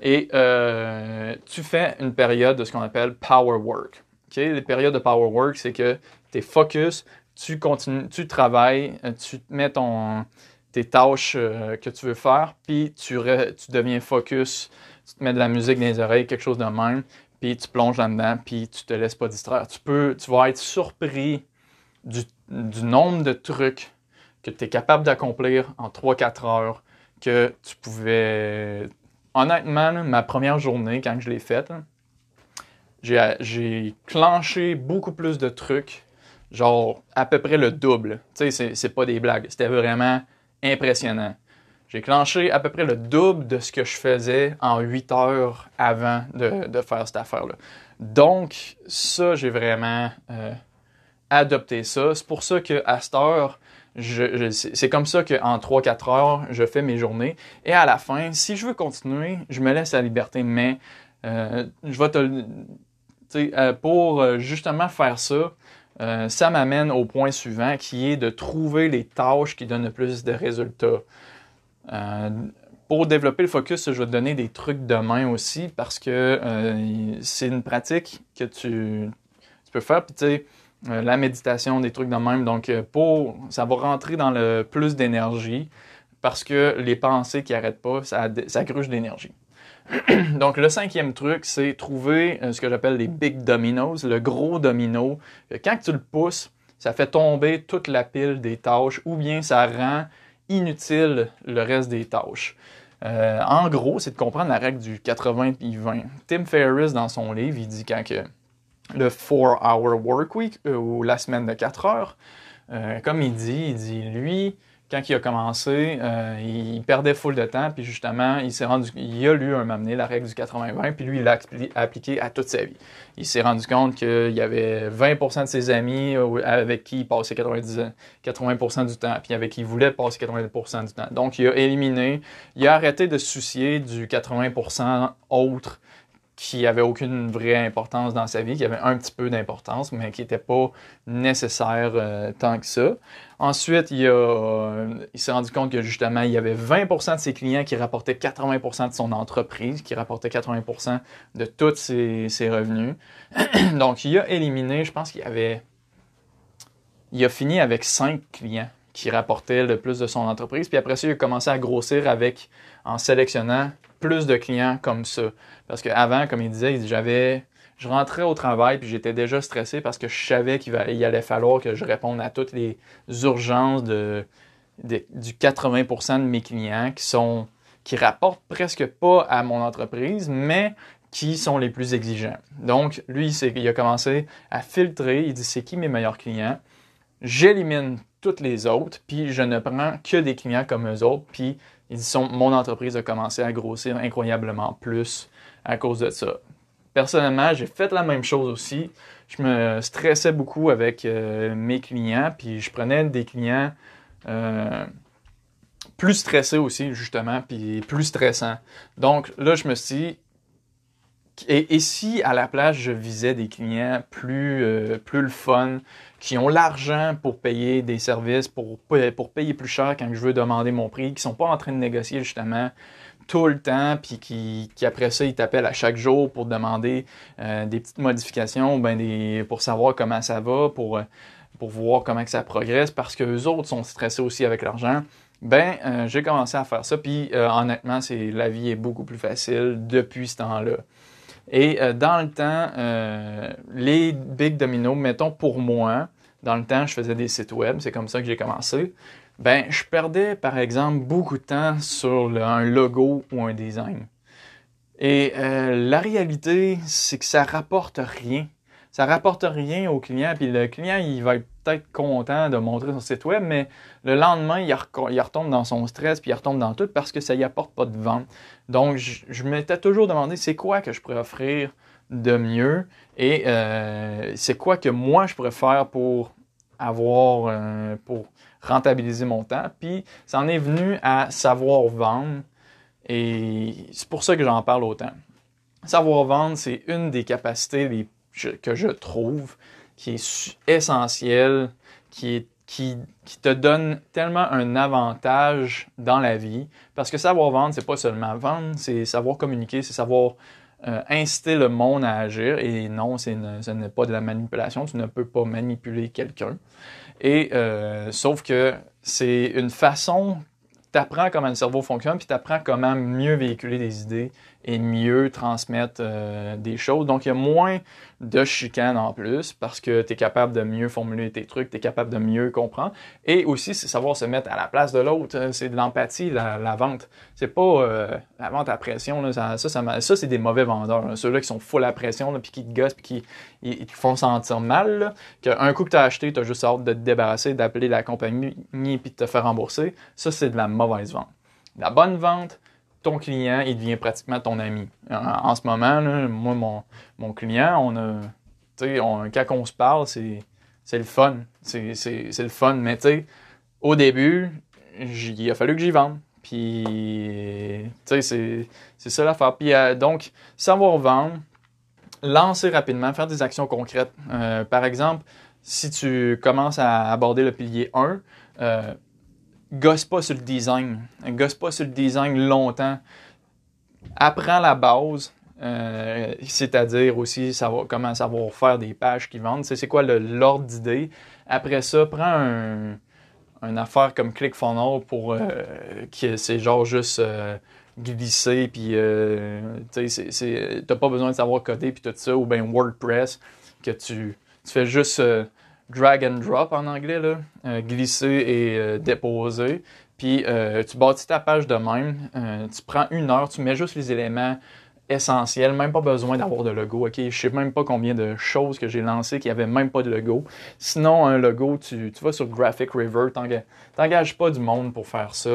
et euh, tu fais une période de ce qu'on appelle power work. Okay? Les périodes de power work, c'est que tu es focus, tu continues, tu travailles, euh, tu mets tes tâches euh, que tu veux faire, puis tu, tu deviens focus, tu te mets de la musique dans les oreilles, quelque chose de même, puis tu plonges là-dedans, puis tu te laisses pas distraire. Tu, peux, tu vas être surpris du, du nombre de trucs que tu es capable d'accomplir en 3-4 heures que tu pouvais honnêtement, ma première journée, quand je l'ai faite, j'ai clenché beaucoup plus de trucs, genre à peu près le double. Tu sais, c'est pas des blagues, c'était vraiment impressionnant. J'ai clenché à peu près le double de ce que je faisais en 8 heures avant de, faire cette affaire-là. Donc, ça, j'ai vraiment euh, adopté ça. C'est pour ça qu'à cette heure, c'est comme ça qu'en 3-4 heures, je fais mes journées. Et à la fin, si je veux continuer, je me laisse la liberté. Mais euh, je vais te. Euh, pour euh, justement faire ça, ça m'amène au point suivant qui est de trouver les tâches qui donnent le plus de résultats. pour développer le focus, je vais te donner des trucs de main aussi parce que c'est une pratique que tu, tu peux faire. Puis tu sais, euh, la méditation, des trucs de même. Donc, euh, pour, ça va rentrer dans le plus d'énergie parce que les pensées qui n'arrêtent pas, ça, ça d'énergie. (clears throat) Donc, le cinquième truc, c'est trouver euh, ce que j'appelle les big dominoes, le gros domino. Quand tu le pousses, ça fait tomber toute la pile des tâches ou bien ça rend inutile le reste des tâches. en gros, c'est de comprendre la règle du 80 20. Tim Ferriss, dans son livre, il dit quand que le 4-hour work week euh, ou la semaine de 4 heures. Euh, comme il dit, il dit, lui, quand il a commencé, euh, il perdait full de temps, puis justement, il s'est rendu, il a lu un m'amener la règle du 80-20, puis lui, il l'a appliqué à toute sa vie. Il s'est rendu compte qu'il y avait 20% de ses amis avec qui il passait 90, 80% du temps, puis avec qui il voulait passer 80% du temps. Donc, il a éliminé, il a arrêté de se soucier du 80% autre qui avait aucune vraie importance dans sa vie, qui avait un petit peu d'importance, mais qui n'était pas nécessaire euh, tant que ça. Ensuite, il, il s'est rendu compte que justement, il y avait 20% de ses clients qui rapportaient 80% de son entreprise, qui rapportaient 80% de tous ses, ses, revenus. (clears throat) Donc, il a éliminé, je pense qu'il avait... Il a fini avec 5 clients qui rapportaient le plus de son entreprise. Puis après ça, il a commencé à grossir avec, en sélectionnant plus de clients comme ça. Parce qu'avant, comme il disait, j'avais. Je rentrais au travail puis j'étais déjà stressé parce que je savais qu'il allait falloir que je réponde à toutes les urgences du 80% de mes clients qui sont qui rapportent presque pas à mon entreprise, mais qui sont les plus exigeants. Donc, lui, il a commencé à filtrer. Il dit c'est qui mes meilleurs clients? J'élimine toutes les autres, puis je ne prends que des clients comme eux autres. Puis, il dit mon entreprise a commencé à grossir incroyablement plus à cause de ça. Personnellement, j'ai fait la même chose aussi. Je me stressais beaucoup avec euh, mes clients, puis je prenais des clients euh, plus stressés aussi, justement, puis plus stressants. Donc là, je me suis dit, et, si à la place, je visais des clients plus, euh, plus le fun, qui ont l'argent pour payer des services, pour, pour payer plus cher quand je veux demander mon prix, qui sont pas en train de négocier justement tout le temps, puis qui, après ça, ils t'appellent à chaque jour pour demander euh, des petites modifications, ben pour savoir comment ça va, pour, pour voir comment que ça progresse, parce que les autres sont stressés aussi avec l'argent. Ben, euh, j'ai commencé à faire ça, puis honnêtement, c'est la vie est beaucoup plus facile depuis ce temps-là. Et euh, dans le temps, euh, les big dominos, mettons pour moi, dans le temps, je faisais des sites web, c'est comme ça que j'ai commencé. Ben, je perdais par exemple beaucoup de temps sur un logo ou un design. Et euh, la réalité, c'est que ça rapporte rien ça rapporte rien au client, puis le client, il va être peut-être content de montrer son site web, mais le lendemain, il, retombe dans son stress, puis il retombe dans tout parce que ça y apporte pas de vente. Donc, je, m'étais toujours demandé, c'est quoi que je pourrais offrir de mieux et euh, c'est quoi que moi je pourrais faire pour avoir, euh, pour rentabiliser mon temps. Puis, ça en est venu à savoir vendre et c'est pour ça que j'en parle autant. Savoir vendre, c'est une des capacités les que je trouve qui est essentiel, qui, qui, te donne tellement un avantage dans la vie. Parce que savoir vendre, c'est pas seulement vendre, c'est savoir communiquer, c'est savoir euh, inciter le monde à agir. Et non, ce n'est pas de la manipulation. Tu ne peux pas manipuler quelqu'un. Et euh, sauf que c'est une façon tu apprends comment le cerveau fonctionne, puis tu apprends comment mieux véhiculer des idées et mieux transmettre euh, des choses. Donc, il y a moins de chicanes en plus parce que tu es capable de mieux formuler tes trucs, tu es capable de mieux comprendre. Et aussi, c'est savoir se mettre à la place de l'autre. Euh, c'est de l'empathie, la, vente. C'est pas euh, la vente à pression. Là, ça, ça, c'est des mauvais vendeurs. Ceux-là qui sont full à pression, puis qui te gossent, puis qui ils, te font sentir mal. Qu'un coup que tu as acheté, tu as juste hâte de te débarrasser, d'appeler la compagnie, puis de te faire rembourser. Ça, c'est de la mauvaise vente. La bonne vente, ton client, il devient pratiquement ton ami. En, ce moment, moi, mon, mon, client, on a, on, quand on se parle, c'est, le fun. C'est, le fun. Mais tu au début, il a fallu que j'y vende. Puis, tu sais, c'est, c'est ça l'affaire. Puis, euh, donc, savoir vendre, lancer rapidement, faire des actions concrètes. Euh, par exemple, si tu commences à aborder le pilier 1, gosse pas sur le design. Gosse pas sur le design longtemps. Apprends la base, euh, c'est-à-dire aussi savoir, comment savoir faire des pages qui vendent. C'est quoi l'ordre d'idée. Après ça, prends un, une affaire comme ClickFunnels pour euh, que c'est genre juste euh, glisser puis tu sais t'as pas besoin de savoir coder puis tout ça ou bien WordPress que tu, tu fais juste drag and drop en anglais, là, euh, glisser et euh, déposer. Puis euh, tu bâtis ta page de même, tu prends une heure, tu mets juste les éléments essentiels, même pas besoin d'avoir de logo. Ok, je sais même pas combien de choses que j'ai lancées qui avaient même pas de logo. Sinon, un logo, tu, vas sur Graphic River, t'engages pas du monde pour faire ça.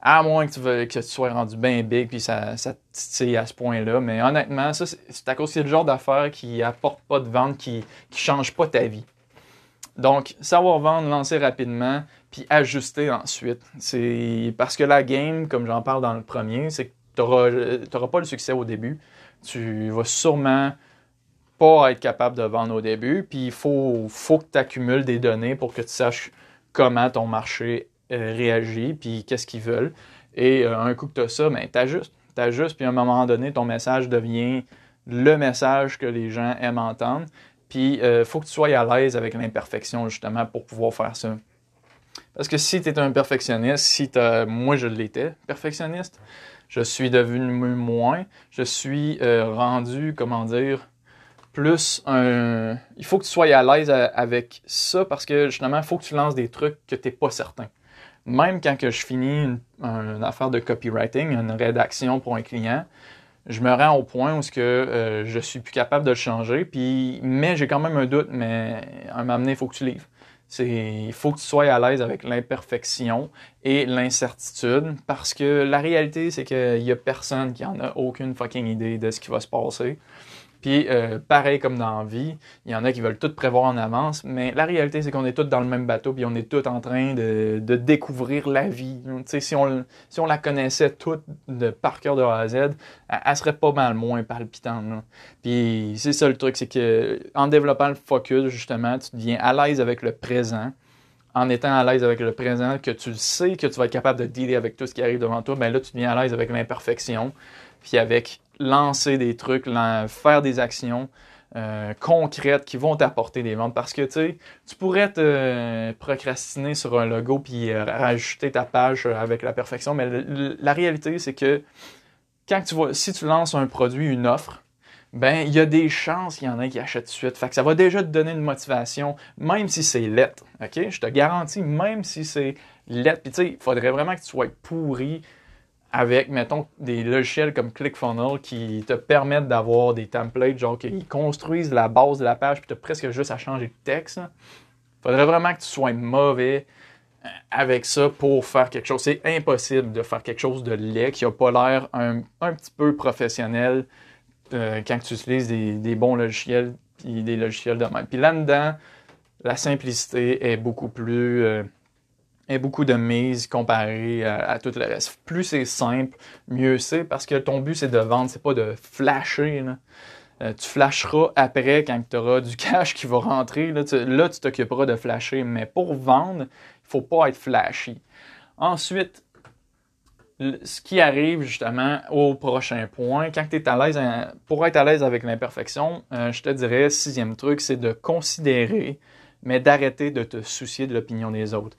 à moins que tu, veux, que tu sois rendu bien big puis ça, ça titille à ce point-là. Mais honnêtement, ça, c'est à cause c'est le genre d'affaires qui apporte pas de vente, qui, qui change pas ta vie. Donc, savoir vendre, lancer rapidement, puis ajuster ensuite. C'est parce que la game, comme j'en parle dans le premier, c'est que tu n'auras pas le succès au début. Tu vas sûrement pas être capable de vendre au début, puis il faut, faut que tu accumules des données pour que tu saches comment ton marché euh, réagit, puis qu'est-ce qu'ils veulent. Et euh, un coup que tu as ça, ben, tu ajustes, puis à un moment donné, ton message devient le message que les gens aiment entendre. Puis, il euh, faut que tu sois à l'aise avec l'imperfection, justement, pour pouvoir faire ça. Parce que si tu es un perfectionniste, si moi je l'étais, perfectionniste, je suis devenu moins, je suis euh, rendu, comment dire, plus un... Il faut que tu sois à l'aise avec ça parce que justement, il faut que tu lances des trucs que tu n'es pas certain. même quand que je finis une, affaire de copywriting, une rédaction pour un client, je me rends au point où ce que euh, je suis plus capable de le changer. Puis, mais j'ai quand même un doute, mais à un moment donné, il faut que tu livres. il faut que tu sois à l'aise avec l'imperfection et l'incertitude parce que la réalité, c'est qu'il y a personne qui en a aucune fucking idée de ce qui va se passer. Puis, euh, pareil comme dans la vie, il y en a qui veulent tout prévoir en avance, mais la réalité, c'est qu'on est tous dans le même bateau, puis on est tous en train de, de découvrir la vie. si on, si on la connaissait toute de par cœur de A à Z, elle, serait pas mal moins palpitante. Puis, c'est ça le truc, c'est que en développant le focus, justement, tu deviens à l'aise avec le présent. En étant à l'aise avec le présent, que tu sais que tu vas être capable de dealer avec tout ce qui arrive devant toi, ben là, tu deviens à l'aise avec l'imperfection, puis avec lancer des trucs, faire des actions euh, concrètes qui vont t'apporter des ventes. Parce que tu pourrais te euh, procrastiner sur un logo puis euh, rajouter ta page avec la perfection, mais la réalité, c'est que quand tu vois, si tu lances un produit, une offre, ben il y a des chances qu'il y en ait qui achètent de suite. Fait que ça va déjà te donner une motivation, même si c'est lettre. Je te garantis, même si c'est lettre. Puis tu sais, il faudrait vraiment que tu sois pourri avec, mettons, des logiciels comme ClickFunnels qui te permettent d'avoir des templates, genre qui construisent la base de la page, puis tu as presque juste à changer de texte. Il faudrait vraiment que tu sois mauvais euh, avec ça pour faire quelque chose. C'est impossible de faire quelque chose de laid qui n'a pas l'air un, petit peu professionnel euh, quand tu utilises des, bons logiciels puis des logiciels de même. Puis là-dedans, la simplicité est beaucoup plus... Euh, et beaucoup de mise comparé à, tout le reste. Plus c'est simple, mieux c'est, parce que ton but c'est de vendre, c'est pas de flasher. Euh, tu flasheras après quand tu auras du (laughs) cash qui va rentrer. Là, tu t'occuperas de flasher. Mais pour vendre, il faut pas être flashy. Ensuite, ce qui arrive justement au prochain point, quand tu es à l'aise, pour être à l'aise avec l'imperfection, euh, je te dirais, sixième truc, c'est de considérer, mais d'arrêter de te soucier de l'opinion des autres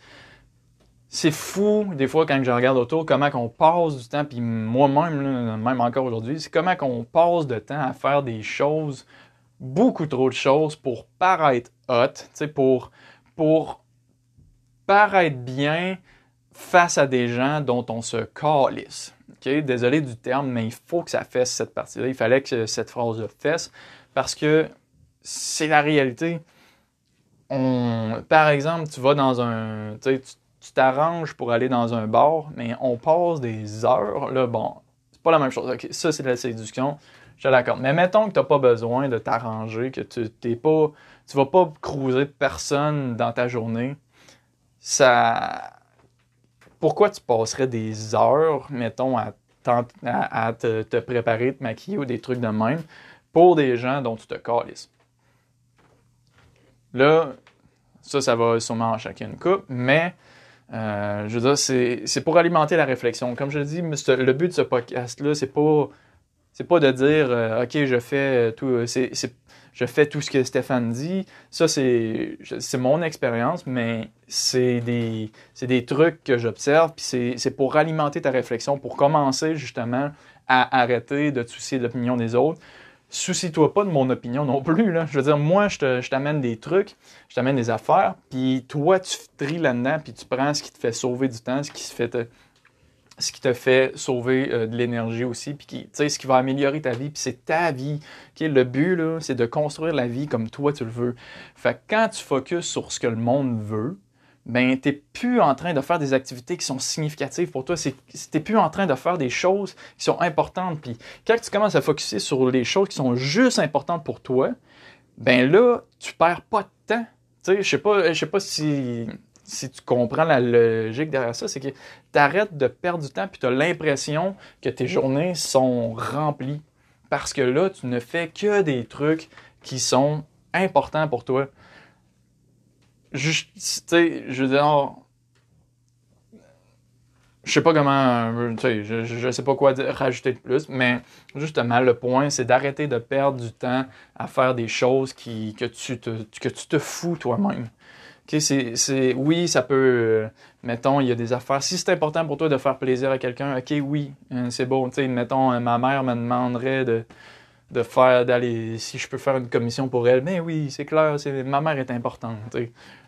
c'est fou, des fois, quand je regarde autour, comment qu'on passe du temps, puis moi-même, même encore aujourd'hui, c'est comment qu'on passe de temps à faire des choses, beaucoup trop de choses pour paraître hot, pour, pour paraître bien face à des gens dont on se calisse. Désolé du terme, mais il faut que ça fasse cette partie-là. Il fallait que cette phrase-là fasse parce que c'est la réalité. On, par exemple, tu vas dans un. Tu t'arranges pour aller dans un bar, mais on passe des heures, là, bon, c'est pas la même chose. ça, c'est de la séduction, je d'accord. Mais mettons que tu n'as pas besoin de t'arranger, que tu t'es pas, tu vas pas cruiser personne dans ta journée. Ça, pourquoi tu passerais des heures, mettons, à, te, préparer, te maquiller ou des trucs de même pour des gens dont tu te calisses? Là, ça, ça va sûrement en chacun une coupe, mais euh, je veux dire, c'est pour alimenter la réflexion. Comme je le dis, le but de ce podcast-là, c'est pas pas de dire euh, OK, je fais tout c'est je fais tout ce que Stéphane dit. Ça, c'est mon expérience, mais c'est des, des trucs que j'observe, puis c'est pour alimenter ta réflexion, pour commencer justement à arrêter de te soucier de l'opinion des autres, soucie-toi pas de mon opinion non plus. Là. Je veux dire, moi, je t'amène des trucs, je t'amène des affaires, puis toi, tu tries là-dedans, puis tu prends ce qui te fait sauver du temps, ce qui, se fait ce qui te fait sauver euh, de l'énergie aussi, puis qui, ce qui va améliorer ta vie, puis c'est ta vie. Le but, c'est de construire la vie comme toi, tu le veux. Fait que quand tu focuses sur ce que le monde veut, ben, tu n'es plus en train de faire des activités qui sont significatives pour toi. Tu n'es plus en train de faire des choses qui sont importantes. Puis quand tu commences à focuser sur les choses qui sont juste importantes pour toi, ben là, tu perds pas de temps. Je sais pas, je sais pas si, si tu comprends la logique derrière ça, c'est que tu arrêtes de perdre du temps puis tu as l'impression que tes journées sont remplies. Parce que là, tu ne fais que des trucs qui sont importants pour toi je, tu sais, je veux dire, je sais pas comment, tu sais, je, je sais pas quoi rajouter de plus, mais justement, le point, c'est d'arrêter de perdre du temps à faire des choses qui, que, tu te, que tu te fous toi-même. C'est, oui, ça peut, euh, mettons, il y a des affaires. Si c'est important pour toi de faire plaisir à quelqu'un, ok, oui, euh, c'est beau. Tu mettons, euh, ma mère me demanderait de, de faire d'aller si je peux faire une commission pour elle mais oui c'est clair c'est ma mère est importante euh,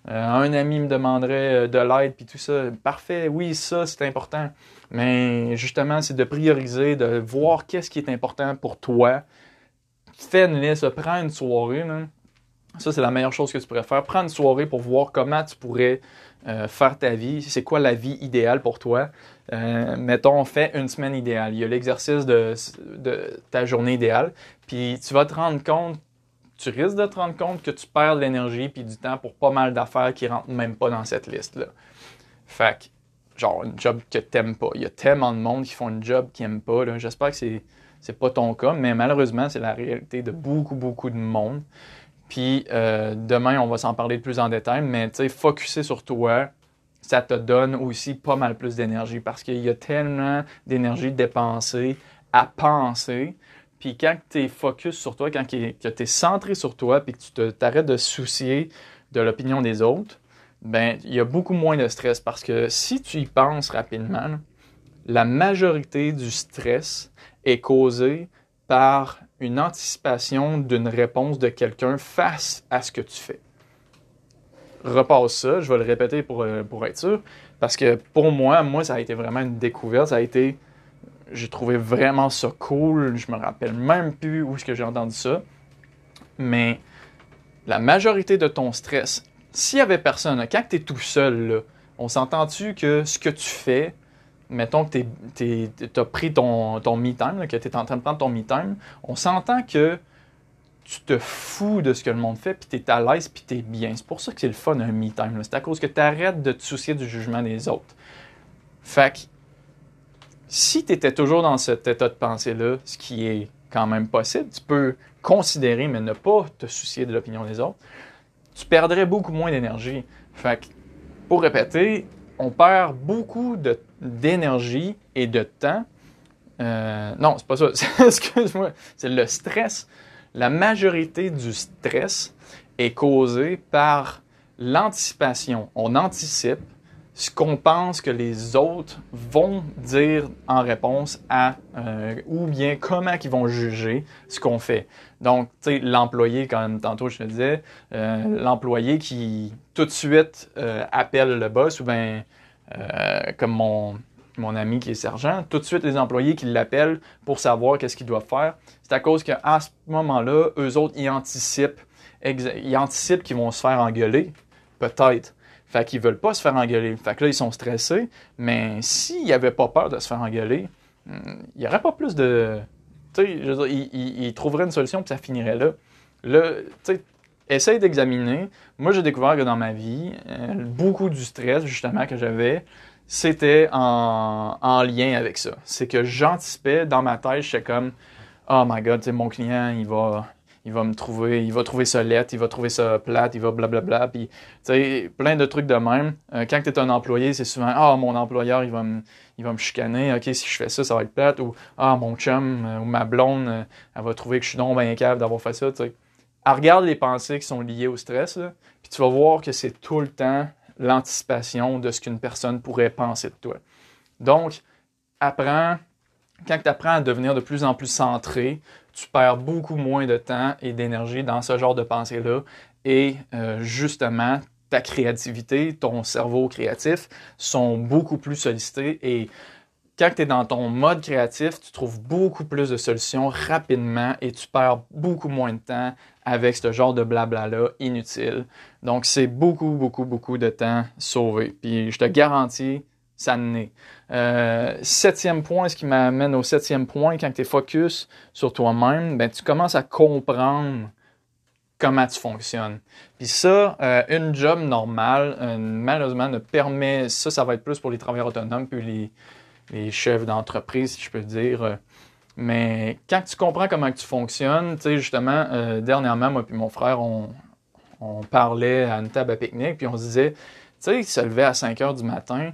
un ami me demanderait euh, de l'aide puis tout ça parfait oui ça c'est important mais justement c'est de prioriser de voir qu'est-ce qui est important pour toi fais une liste prends une soirée ça c'est la meilleure chose que tu pourrais faire prends une soirée pour voir comment tu pourrais euh, faire ta vie, c'est quoi la vie idéale pour toi? Euh, mettons, on fait une semaine idéale. Il y a l'exercice de, ta journée idéale. Puis tu vas te rendre compte, tu risques de te rendre compte que tu perds de l'énergie puis du temps pour pas mal d'affaires qui rentrent même pas dans cette liste-là. Fait que, genre, un job que t'aimes pas. Il y a tellement de monde qui font un job qu'ils aiment pas. J'espère que c'est, c'est pas ton cas, mais malheureusement, c'est la réalité de beaucoup, beaucoup de monde. Puis euh, demain, on va s'en parler de plus en détail, mais tu sais, focuser sur toi, ça te donne aussi pas mal plus d'énergie parce qu'il y a tellement d'énergie dépensée à penser. Puis quand tu es focus sur toi, quand tu es centré sur toi, puis que tu t'arrêtes de soucier de l'opinion des autres, ben il y a beaucoup moins de stress parce que si tu y penses rapidement, la majorité du stress est causée par une anticipation d'une réponse de quelqu'un face à ce que tu fais. Repasse ça, je vais le répéter pour, euh, pour être sûr, parce que pour moi, moi, ça a été vraiment une découverte, ça a été, j'ai trouvé vraiment ça cool, je me rappelle même plus où est-ce que j'ai entendu ça, mais la majorité de ton stress, s'il y avait personne, quand tu es tout seul, on s'entend-tu que ce que tu fais, mettons que tu as pris ton, ton me-time, que tu es en train de prendre ton me-time, on s'entend que tu te fous de ce que le monde fait, puis tu es à l'aise, puis tu es bien. C'est pour ça que c'est le fun un me-time. C'est à cause que tu arrêtes de te soucier du jugement des autres. Fait que, si tu étais toujours dans cet état de pensée-là, ce qui est quand même possible, tu peux considérer, mais ne pas te soucier de l'opinion des autres, tu perdrais beaucoup moins d'énergie. Fait que, pour répéter, on perd beaucoup d'énergie et de temps. Euh, non, c'est pas ça. (laughs) Excuse-moi. C'est le stress. La majorité du stress est causée par l'anticipation. On anticipe ce qu'on pense que les autres vont dire en réponse à euh, ou bien comment ils vont juger ce qu'on fait. Donc, tu sais, l'employé, comme tantôt je te disais, euh, l'employé qui tout de suite euh, appelle le boss ou bien comme mon, mon ami qui est sergent, tout de suite les employés qui l'appellent pour savoir qu'est-ce qu'ils doivent faire. C'est à cause qu'à ce moment-là, eux autres, ils anticipent, ils anticipent qu'ils vont se faire engueuler, peut-être. Fait qu'ils veulent pas se faire engueuler. Fait que là, ils sont stressés. Mais s'ils n'avaient pas peur de se faire engueuler, hmm, il n'y aurait pas plus de. Tu sais, je veux dire, ils, trouveraient une solution puis ça finirait là. Là, tu sais, essaye d'examiner. Moi, j'ai découvert que dans ma vie, euh, beaucoup du stress, justement, que j'avais, c'était en, en, lien avec ça. C'est que j'anticipais dans ma tête, j'étais comme, oh my god, mon client, il va, il va me trouver, il va trouver ça lettre, il va trouver ça plate, il va blablabla. Puis, tu sais, plein de trucs de même. Euh, quand tu es un employé, c'est souvent Ah, mon employeur, il va, me, il va me chicaner. OK, si je fais ça, ça va être plate. Ou Ah, mon chum euh, ou ma blonde, euh, elle va trouver que je suis donc bien d'avoir fait ça. Tu sais. regarde les pensées qui sont liées au stress, puis tu vas voir que c'est tout le temps l'anticipation de ce qu'une personne pourrait penser de toi. Donc, apprends quand tu apprends à devenir de plus en plus centré, tu perds beaucoup moins de temps et d'énergie dans ce genre de pensée-là. Et euh, justement, ta créativité, ton cerveau créatif sont beaucoup plus sollicités. Et quand tu es dans ton mode créatif, tu trouves beaucoup plus de solutions rapidement et tu perds beaucoup moins de temps avec ce genre de blabla-là inutile. Donc, c'est beaucoup, beaucoup, beaucoup de temps sauvé. Puis, je te garantis, ça n'est. Euh, septième point, ce qui m'amène au septième point, quand tu es focus sur toi-même, ben, tu commences à comprendre comment tu fonctionnes. Puis ça, euh, une job normale, euh, malheureusement, ne permet, ça, ça va être plus pour les travailleurs autonomes, puis les, les chefs d'entreprise, si je peux dire. mais quand tu comprends comment tu fonctionnes, tu sais, justement, dernièrement, moi et mon frère, on, on parlait à une table à pique-nique, puis on se disait, tu sais, se levait à 5 heures du matin,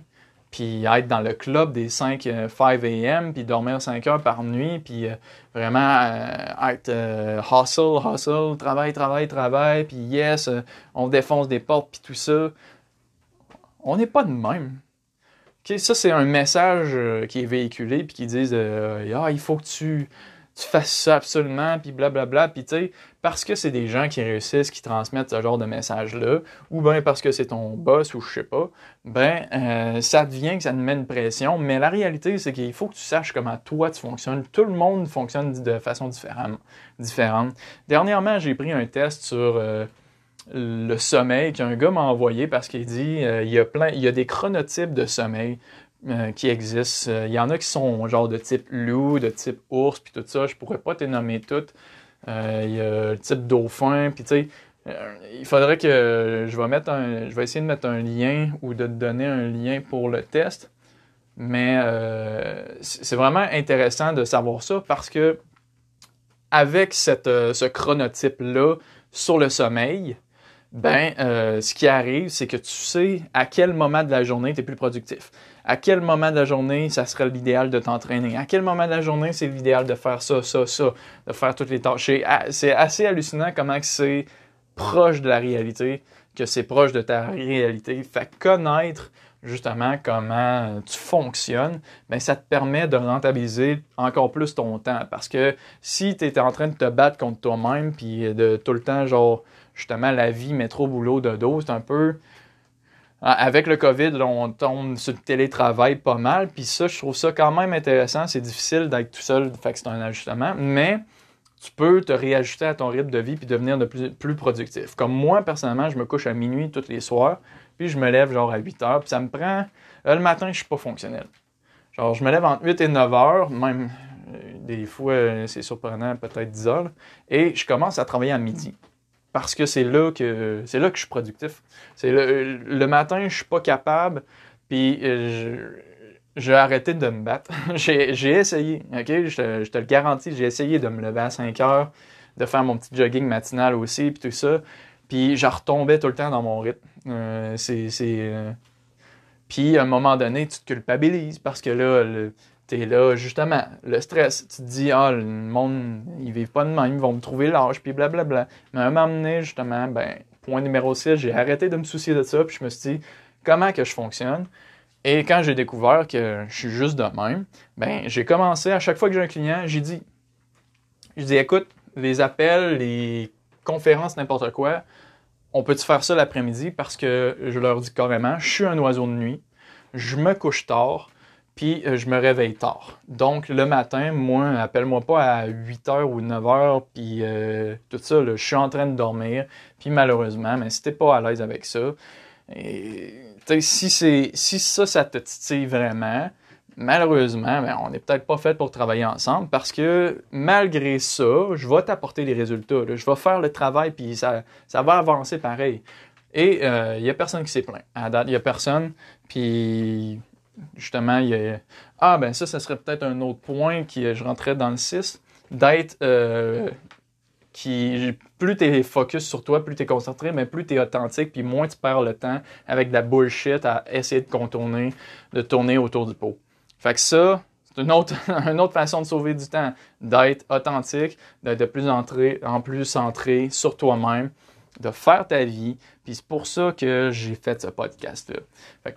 puis être dans le club des 5, 5 euh, a.m., puis dormir 5 heures par nuit, puis euh, vraiment euh, être hustle, hustle, travail, travail, travail, puis yes, on défonce des portes, puis tout ça. On n'est pas de même. ça, c'est un message qui est véhiculé, puis qui disent ah, il faut que tu, tu fasses ça absolument, puis blablabla, puis tu sais, parce que c'est des gens qui réussissent, qui transmettent ce genre de message-là, ou bien parce que c'est ton boss ou je sais pas, ben euh, ça devient que ça te met une pression, mais la réalité, c'est qu'il faut que tu saches comment toi tu fonctionnes. Tout le monde fonctionne de façon différente. différente. Dernièrement, j'ai pris un test sur... Euh, le sommeil qu'un gars m'a envoyé parce qu'il dit euh, il y a plein il y a des chronotypes de sommeil euh, qui existent. Euh, il y en a qui sont genre de type loup, de type ours, puis tout ça. Je pourrais pas te nommer toutes. Euh, il y a le type dauphin, puis tu sais, il faudrait que je vais mettre un, je vais essayer de mettre un lien ou de te donner un lien pour le test. Mais c'est vraiment intéressant de savoir ça parce que avec cette, ce chronotype-là sur le sommeil, ben, ce qui arrive, c'est que tu sais à quel moment de la journée tu es plus productif à quel moment de la journée ça serait l'idéal de t'entraîner, à quel moment de la journée c'est l'idéal de faire ça, ça, ça, de faire toutes les tâches? C'est assez hallucinant comment c'est proche de la réalité, que c'est proche de ta réalité. Fait connaître justement comment tu fonctionnes, ben ça te permet de rentabiliser encore plus ton temps. Parce que si tu étais en train de te battre contre toi-même, puis de tout le temps, genre, justement, la vie met trop boulot de dos, c'est un peu avec le COVID, on tombe sur le télétravail pas mal. Puis ça, je trouve ça quand même intéressant. C'est difficile d'être tout seul, fait que c'est un ajustement. Mais tu peux te réajuster à ton rythme de vie puis devenir de plus, plus productif. Comme moi, personnellement, je me couche à minuit tous les soirs, puis je me lève genre à 8 heures. Puis ça me prend... Euh, le matin, je suis pas fonctionnel. Genre, je me lève entre 8 et 9 heures, même euh, des fois, euh, c'est surprenant, peut-être 10 heures, et je commence à travailler à midi parce que c'est là que c'est là que je suis productif. C'est le, matin, je suis pas capable, puis euh, j'ai arrêté de me battre. (laughs) j'ai essayé, ok, je te, le garantis, j'ai essayé de me lever à 5 heures, de faire mon petit jogging matinal aussi, puis tout ça, puis je retombais tout le temps dans mon rythme. Euh, c'est euh, puis à un moment donné, tu te culpabilises parce que là, le, t'es là, justement, le stress, tu te dis, ah, le monde, ils vivent pas de même, ils vont me trouver l'âge, puis blablabla. Mais à un moment donné, justement, ben, point numéro 6, j'ai arrêté de me soucier de ça, puis je me suis dit, comment que je fonctionne? Et quand j'ai découvert que je suis juste de même, ben, j'ai commencé, à chaque fois que j'ai un client, j'ai dit, je dis, écoute, les appels, les conférences, n'importe quoi, on peut-tu faire ça l'après-midi? Parce que je leur dis carrément, je suis un oiseau de nuit, je me couche tard, puis euh, je me réveille tard. Donc le matin, moi, appelle-moi pas à 8h ou 9h, puis euh, tout ça, je suis en train de dormir, puis malheureusement, mais si t'es pas à l'aise avec ça, si, c'est, si ça, ça te titille vraiment, malheureusement, ben, on n'est peut-être pas fait pour travailler ensemble parce que malgré ça, je vais t'apporter les résultats. Je vais faire le travail, puis ça, ça va avancer pareil. Et il euh, n'y a personne qui s'est plaint. À date, il n'y a personne. Puis justement, il y a, ah ben ça, ça serait peut-être un autre point qui je rentrais dans le 6, d'être euh, plus tu es focus sur toi, plus tu es concentré, mais plus tu es authentique, puis moins tu perds le temps avec de la bullshit à essayer de contourner, de tourner autour du pot. Fait que ça, c'est une autre, (laughs) une autre façon de sauver du temps, d'être authentique, d'être de plus en, en plus centré sur toi-même, de faire ta vie. Puis c'est pour ça que j'ai fait ce podcast-là.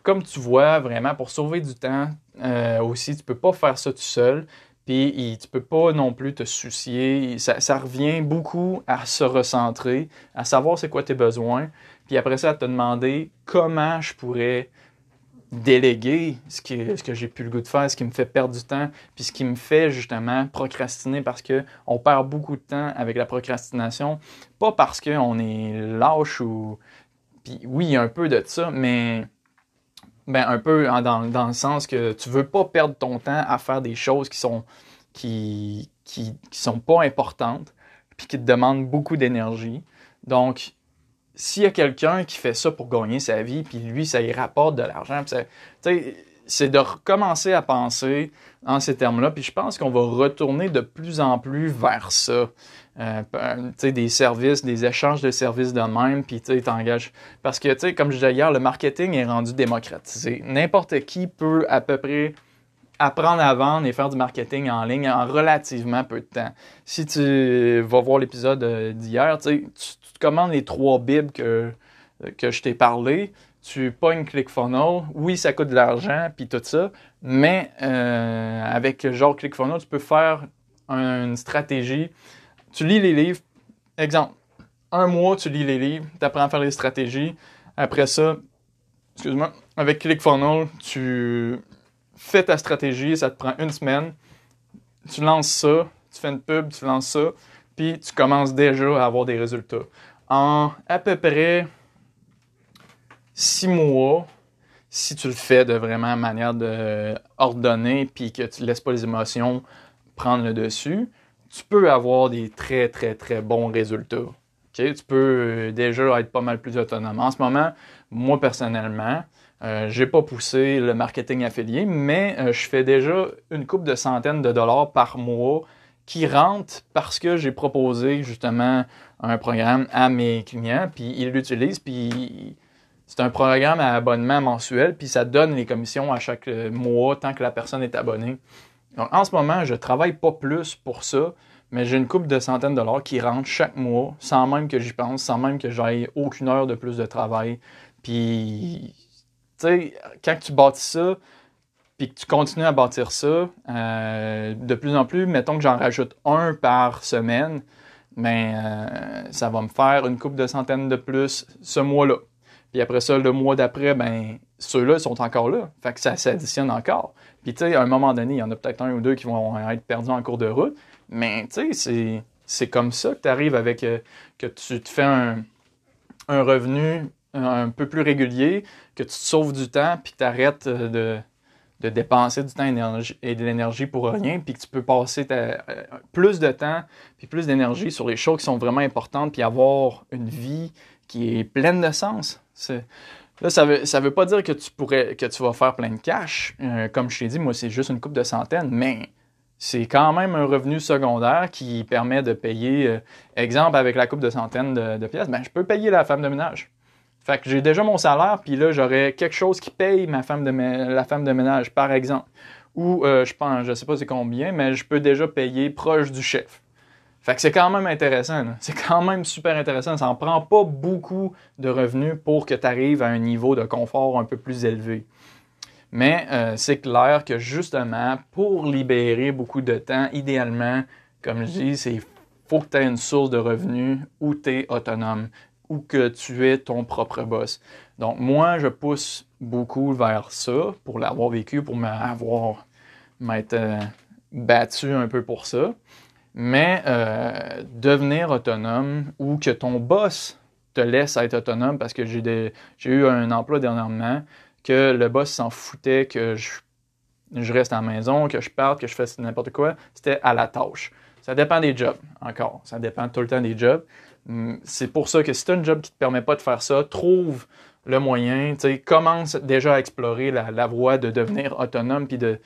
comme tu vois, vraiment, pour sauver du temps euh, aussi, tu peux pas faire ça tout seul. Puis tu peux pas non plus te soucier. Ça, ça revient beaucoup à se recentrer, à savoir c'est quoi tes besoins. Puis après ça, à te demander comment je pourrais déléguer ce, ce que j'ai plus le goût de faire, ce qui me fait perdre du temps, puis ce qui me fait justement procrastiner parce que on perd beaucoup de temps avec la procrastination, pas parce qu'on est lâche ou puis oui, il y a un peu de ça, mais ben un peu dans, dans, le sens que tu veux pas perdre ton temps à faire des choses qui sont qui, qui, qui sont pas importantes puis qui te demandent beaucoup d'énergie. Donc s'il y a quelqu'un qui fait ça pour gagner sa vie, puis lui, ça y rapporte de l'argent, c'est de recommencer à penser en ces termes-là. Puis je pense qu'on va retourner de plus en plus vers ça. Euh, des services, des échanges de services de même, puis tu t'engages. Parce que, comme je disais hier, le marketing est rendu démocratisé. N'importe qui peut à peu près apprendre à vendre et faire du marketing en ligne en relativement peu de temps. Si tu vas voir l'épisode euh, d'hier, tu, tu, commandes les trois bibles que, que je t'ai parlé, tu pognes ClickFunnels, oui, ça coûte de l'argent, puis tout ça, mais euh, avec genre ClickFunnels, tu peux faire une stratégie. Tu lis les livres. Exemple, un mois, tu lis les livres, tu apprends à faire les stratégies. Après ça, excuse-moi, avec ClickFunnels, tu fais ta stratégie, ça te prend une semaine. Tu lances ça, tu fais une pub, tu lances ça, puis tu commences déjà à avoir des résultats. En à peu près six mois, si tu le fais de vraiment manière ordonnée, puis que tu ne laisses pas les émotions prendre le dessus, tu peux avoir des très, très, très bons résultats. Tu peux déjà être pas mal plus autonome. En ce moment, moi personnellement, euh, j'ai pas poussé le marketing affilié, mais euh, je fais déjà une coupe de centaines de dollars par mois qui rentrent parce que j'ai proposé justement un programme à mes clients, puis ils l'utilisent, puis c'est un programme à abonnement mensuel, puis ça donne les commissions à chaque euh, mois tant que la personne est abonnée. Donc en ce moment, je travaille pas plus pour ça, mais j'ai une coupe de centaines de dollars qui rentrent chaque mois sans même que j'y pense, sans même que j'aille aucune heure de plus de travail. Puis sais, quand tu bâtis ça, puis que tu continues à bâtir ça, euh, de plus en plus, mettons que j'en rajoute un par semaine, mais ben, euh, ça va me faire une coupe de centaines de plus ce mois-là. Puis après ça, le mois d'après, ben ceux-là sont encore là. Fait que ça s'additionne encore. Puis tu sais, à un moment donné, il y en a peut-être un ou deux qui vont être perdus en cours de route. Mais tu sais, c'est comme ça que tu arrives avec euh, que tu te fais un, un revenu un peu plus régulier, que tu te sauves du temps, puis que tu arrêtes euh, de, dépenser du temps et de l'énergie pour rien, puis que tu peux passer euh, plus de temps, puis plus d'énergie sur les choses qui sont vraiment importantes, puis avoir une vie qui est pleine de sens. Là, ça veut, ça veut pas dire que tu pourrais que tu vas faire plein de cash. Euh, comme je t'ai dit, moi, c'est juste une coupe de centaines, mais c'est quand même un revenu secondaire qui permet de payer, exemple, avec la coupe de centaines de, de pièces, ben, je peux payer la femme de ménage. Fait que j'ai déjà mon salaire, puis là, j'aurais quelque chose qui paye ma femme de la femme de ménage, par exemple. Ou, euh, je pense, je sais pas c'est combien, mais je peux déjà payer proche du chef. Fait que c'est quand même intéressant. C'est quand même super intéressant. Ça en prend pas beaucoup de revenus pour que tu arrives à un niveau de confort un peu plus élevé. Mais euh, c'est clair que justement, pour libérer beaucoup de temps, idéalement, comme je dis, c'est faut que tu aies une source de revenus où tu es autonome ou que tu es ton propre boss. Donc moi, je pousse beaucoup vers ça pour l'avoir vécu, pour m'avoir euh, battu un peu pour ça. Mais euh, devenir autonome ou que ton boss te laisse être autonome parce que j'ai eu un emploi dernièrement que le boss s'en foutait que je, reste à maison, que je parte, que je fasse n'importe quoi, c'était à la tâche. Ça dépend des jobs, encore. Ça dépend tout le temps des jobs. Mm, c'est pour ça que si tu as un job qui ne te permet pas de faire ça, trouve le moyen, commence déjà à explorer la, voie de devenir autonome puis de,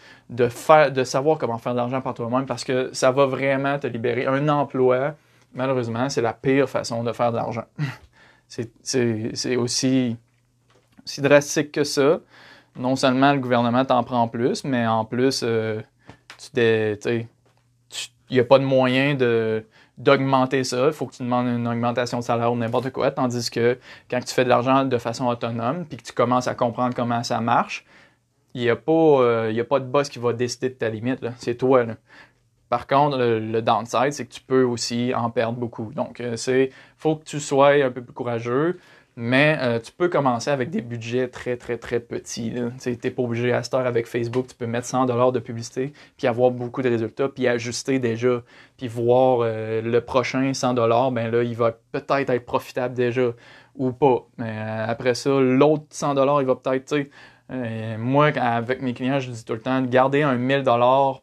savoir comment faire de l'argent par toi-même parce que ça va vraiment te libérer. Un emploi, malheureusement, c'est la pire façon de faire de l'argent. (laughs) c'est aussi, aussi drastique que ça. Non seulement le gouvernement t'en prend plus, mais en plus, euh, il n'y a pas de moyen de d'augmenter ça. Il faut que tu demandes une augmentation de salaire ou n'importe quoi. Tandis que quand tu fais de l'argent de façon autonome puis que tu commences à comprendre comment ça marche, il n'y a, pas, euh, a pas de boss qui va décider de ta limite. C'est toi. Par contre, le, downside, c'est que tu peux aussi en perdre beaucoup. Donc, euh, c'est faut que tu sois un peu plus courageux. Mais euh, tu peux commencer avec des budgets très, très, très petits. Tu n'es pas obligé à cette heure avec Facebook, tu peux mettre 100 de publicité, puis avoir beaucoup de résultats, puis ajuster déjà, puis voir euh, le prochain 100 ben là, il va peut-être être profitable déjà ou pas. Mais euh, après ça, l'autre 100 il va peut-être, moi, avec mes clients, je dis tout le temps, garder un 1000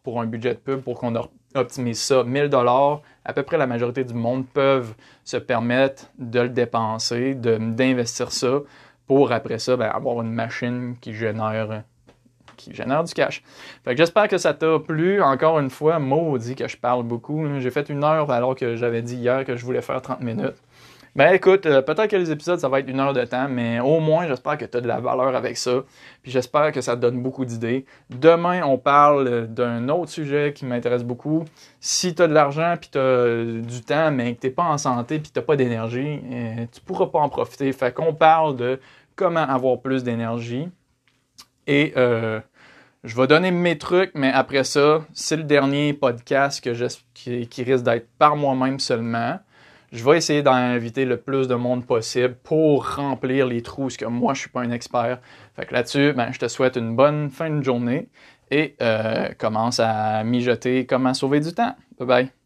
pour un budget de pub pour qu'on optimise ça. 1000 dollars, à peu près la majorité du monde peuvent se permettre de le dépenser, d'investir ça pour après ça ben, avoir une machine qui génère qui génère du cash. Fait que j'espère que ça t'a plu. Encore une fois, maudit que je parle beaucoup. J'ai fait une heure alors que j'avais dit hier que je voulais faire 30 minutes. Ben écoute, euh, peut-être que les épisodes, ça va être une heure de temps, mais au moins, j'espère que tu as de la valeur avec ça. Puis j'espère que ça te donne beaucoup d'idées. Demain, on parle d'un autre sujet qui m'intéresse beaucoup. Si tu as de l'argent, puis tu as du temps, mais que tu pas en santé, puis tu pas d'énergie, euh, tu pourras pas en profiter. Fait qu'on parle de comment avoir plus d'énergie. Et euh, Je vais donner mes trucs, mais après ça, c'est le dernier podcast que qui risque d'être par moi-même seulement. Je vais essayer d'inviter le plus de monde possible pour remplir les trous, parce que moi, je suis pas un expert. Fait que là-dessus, ben, je te souhaite une bonne fin de journée et euh, commence à mijoter comment sauver du temps. Bye bye.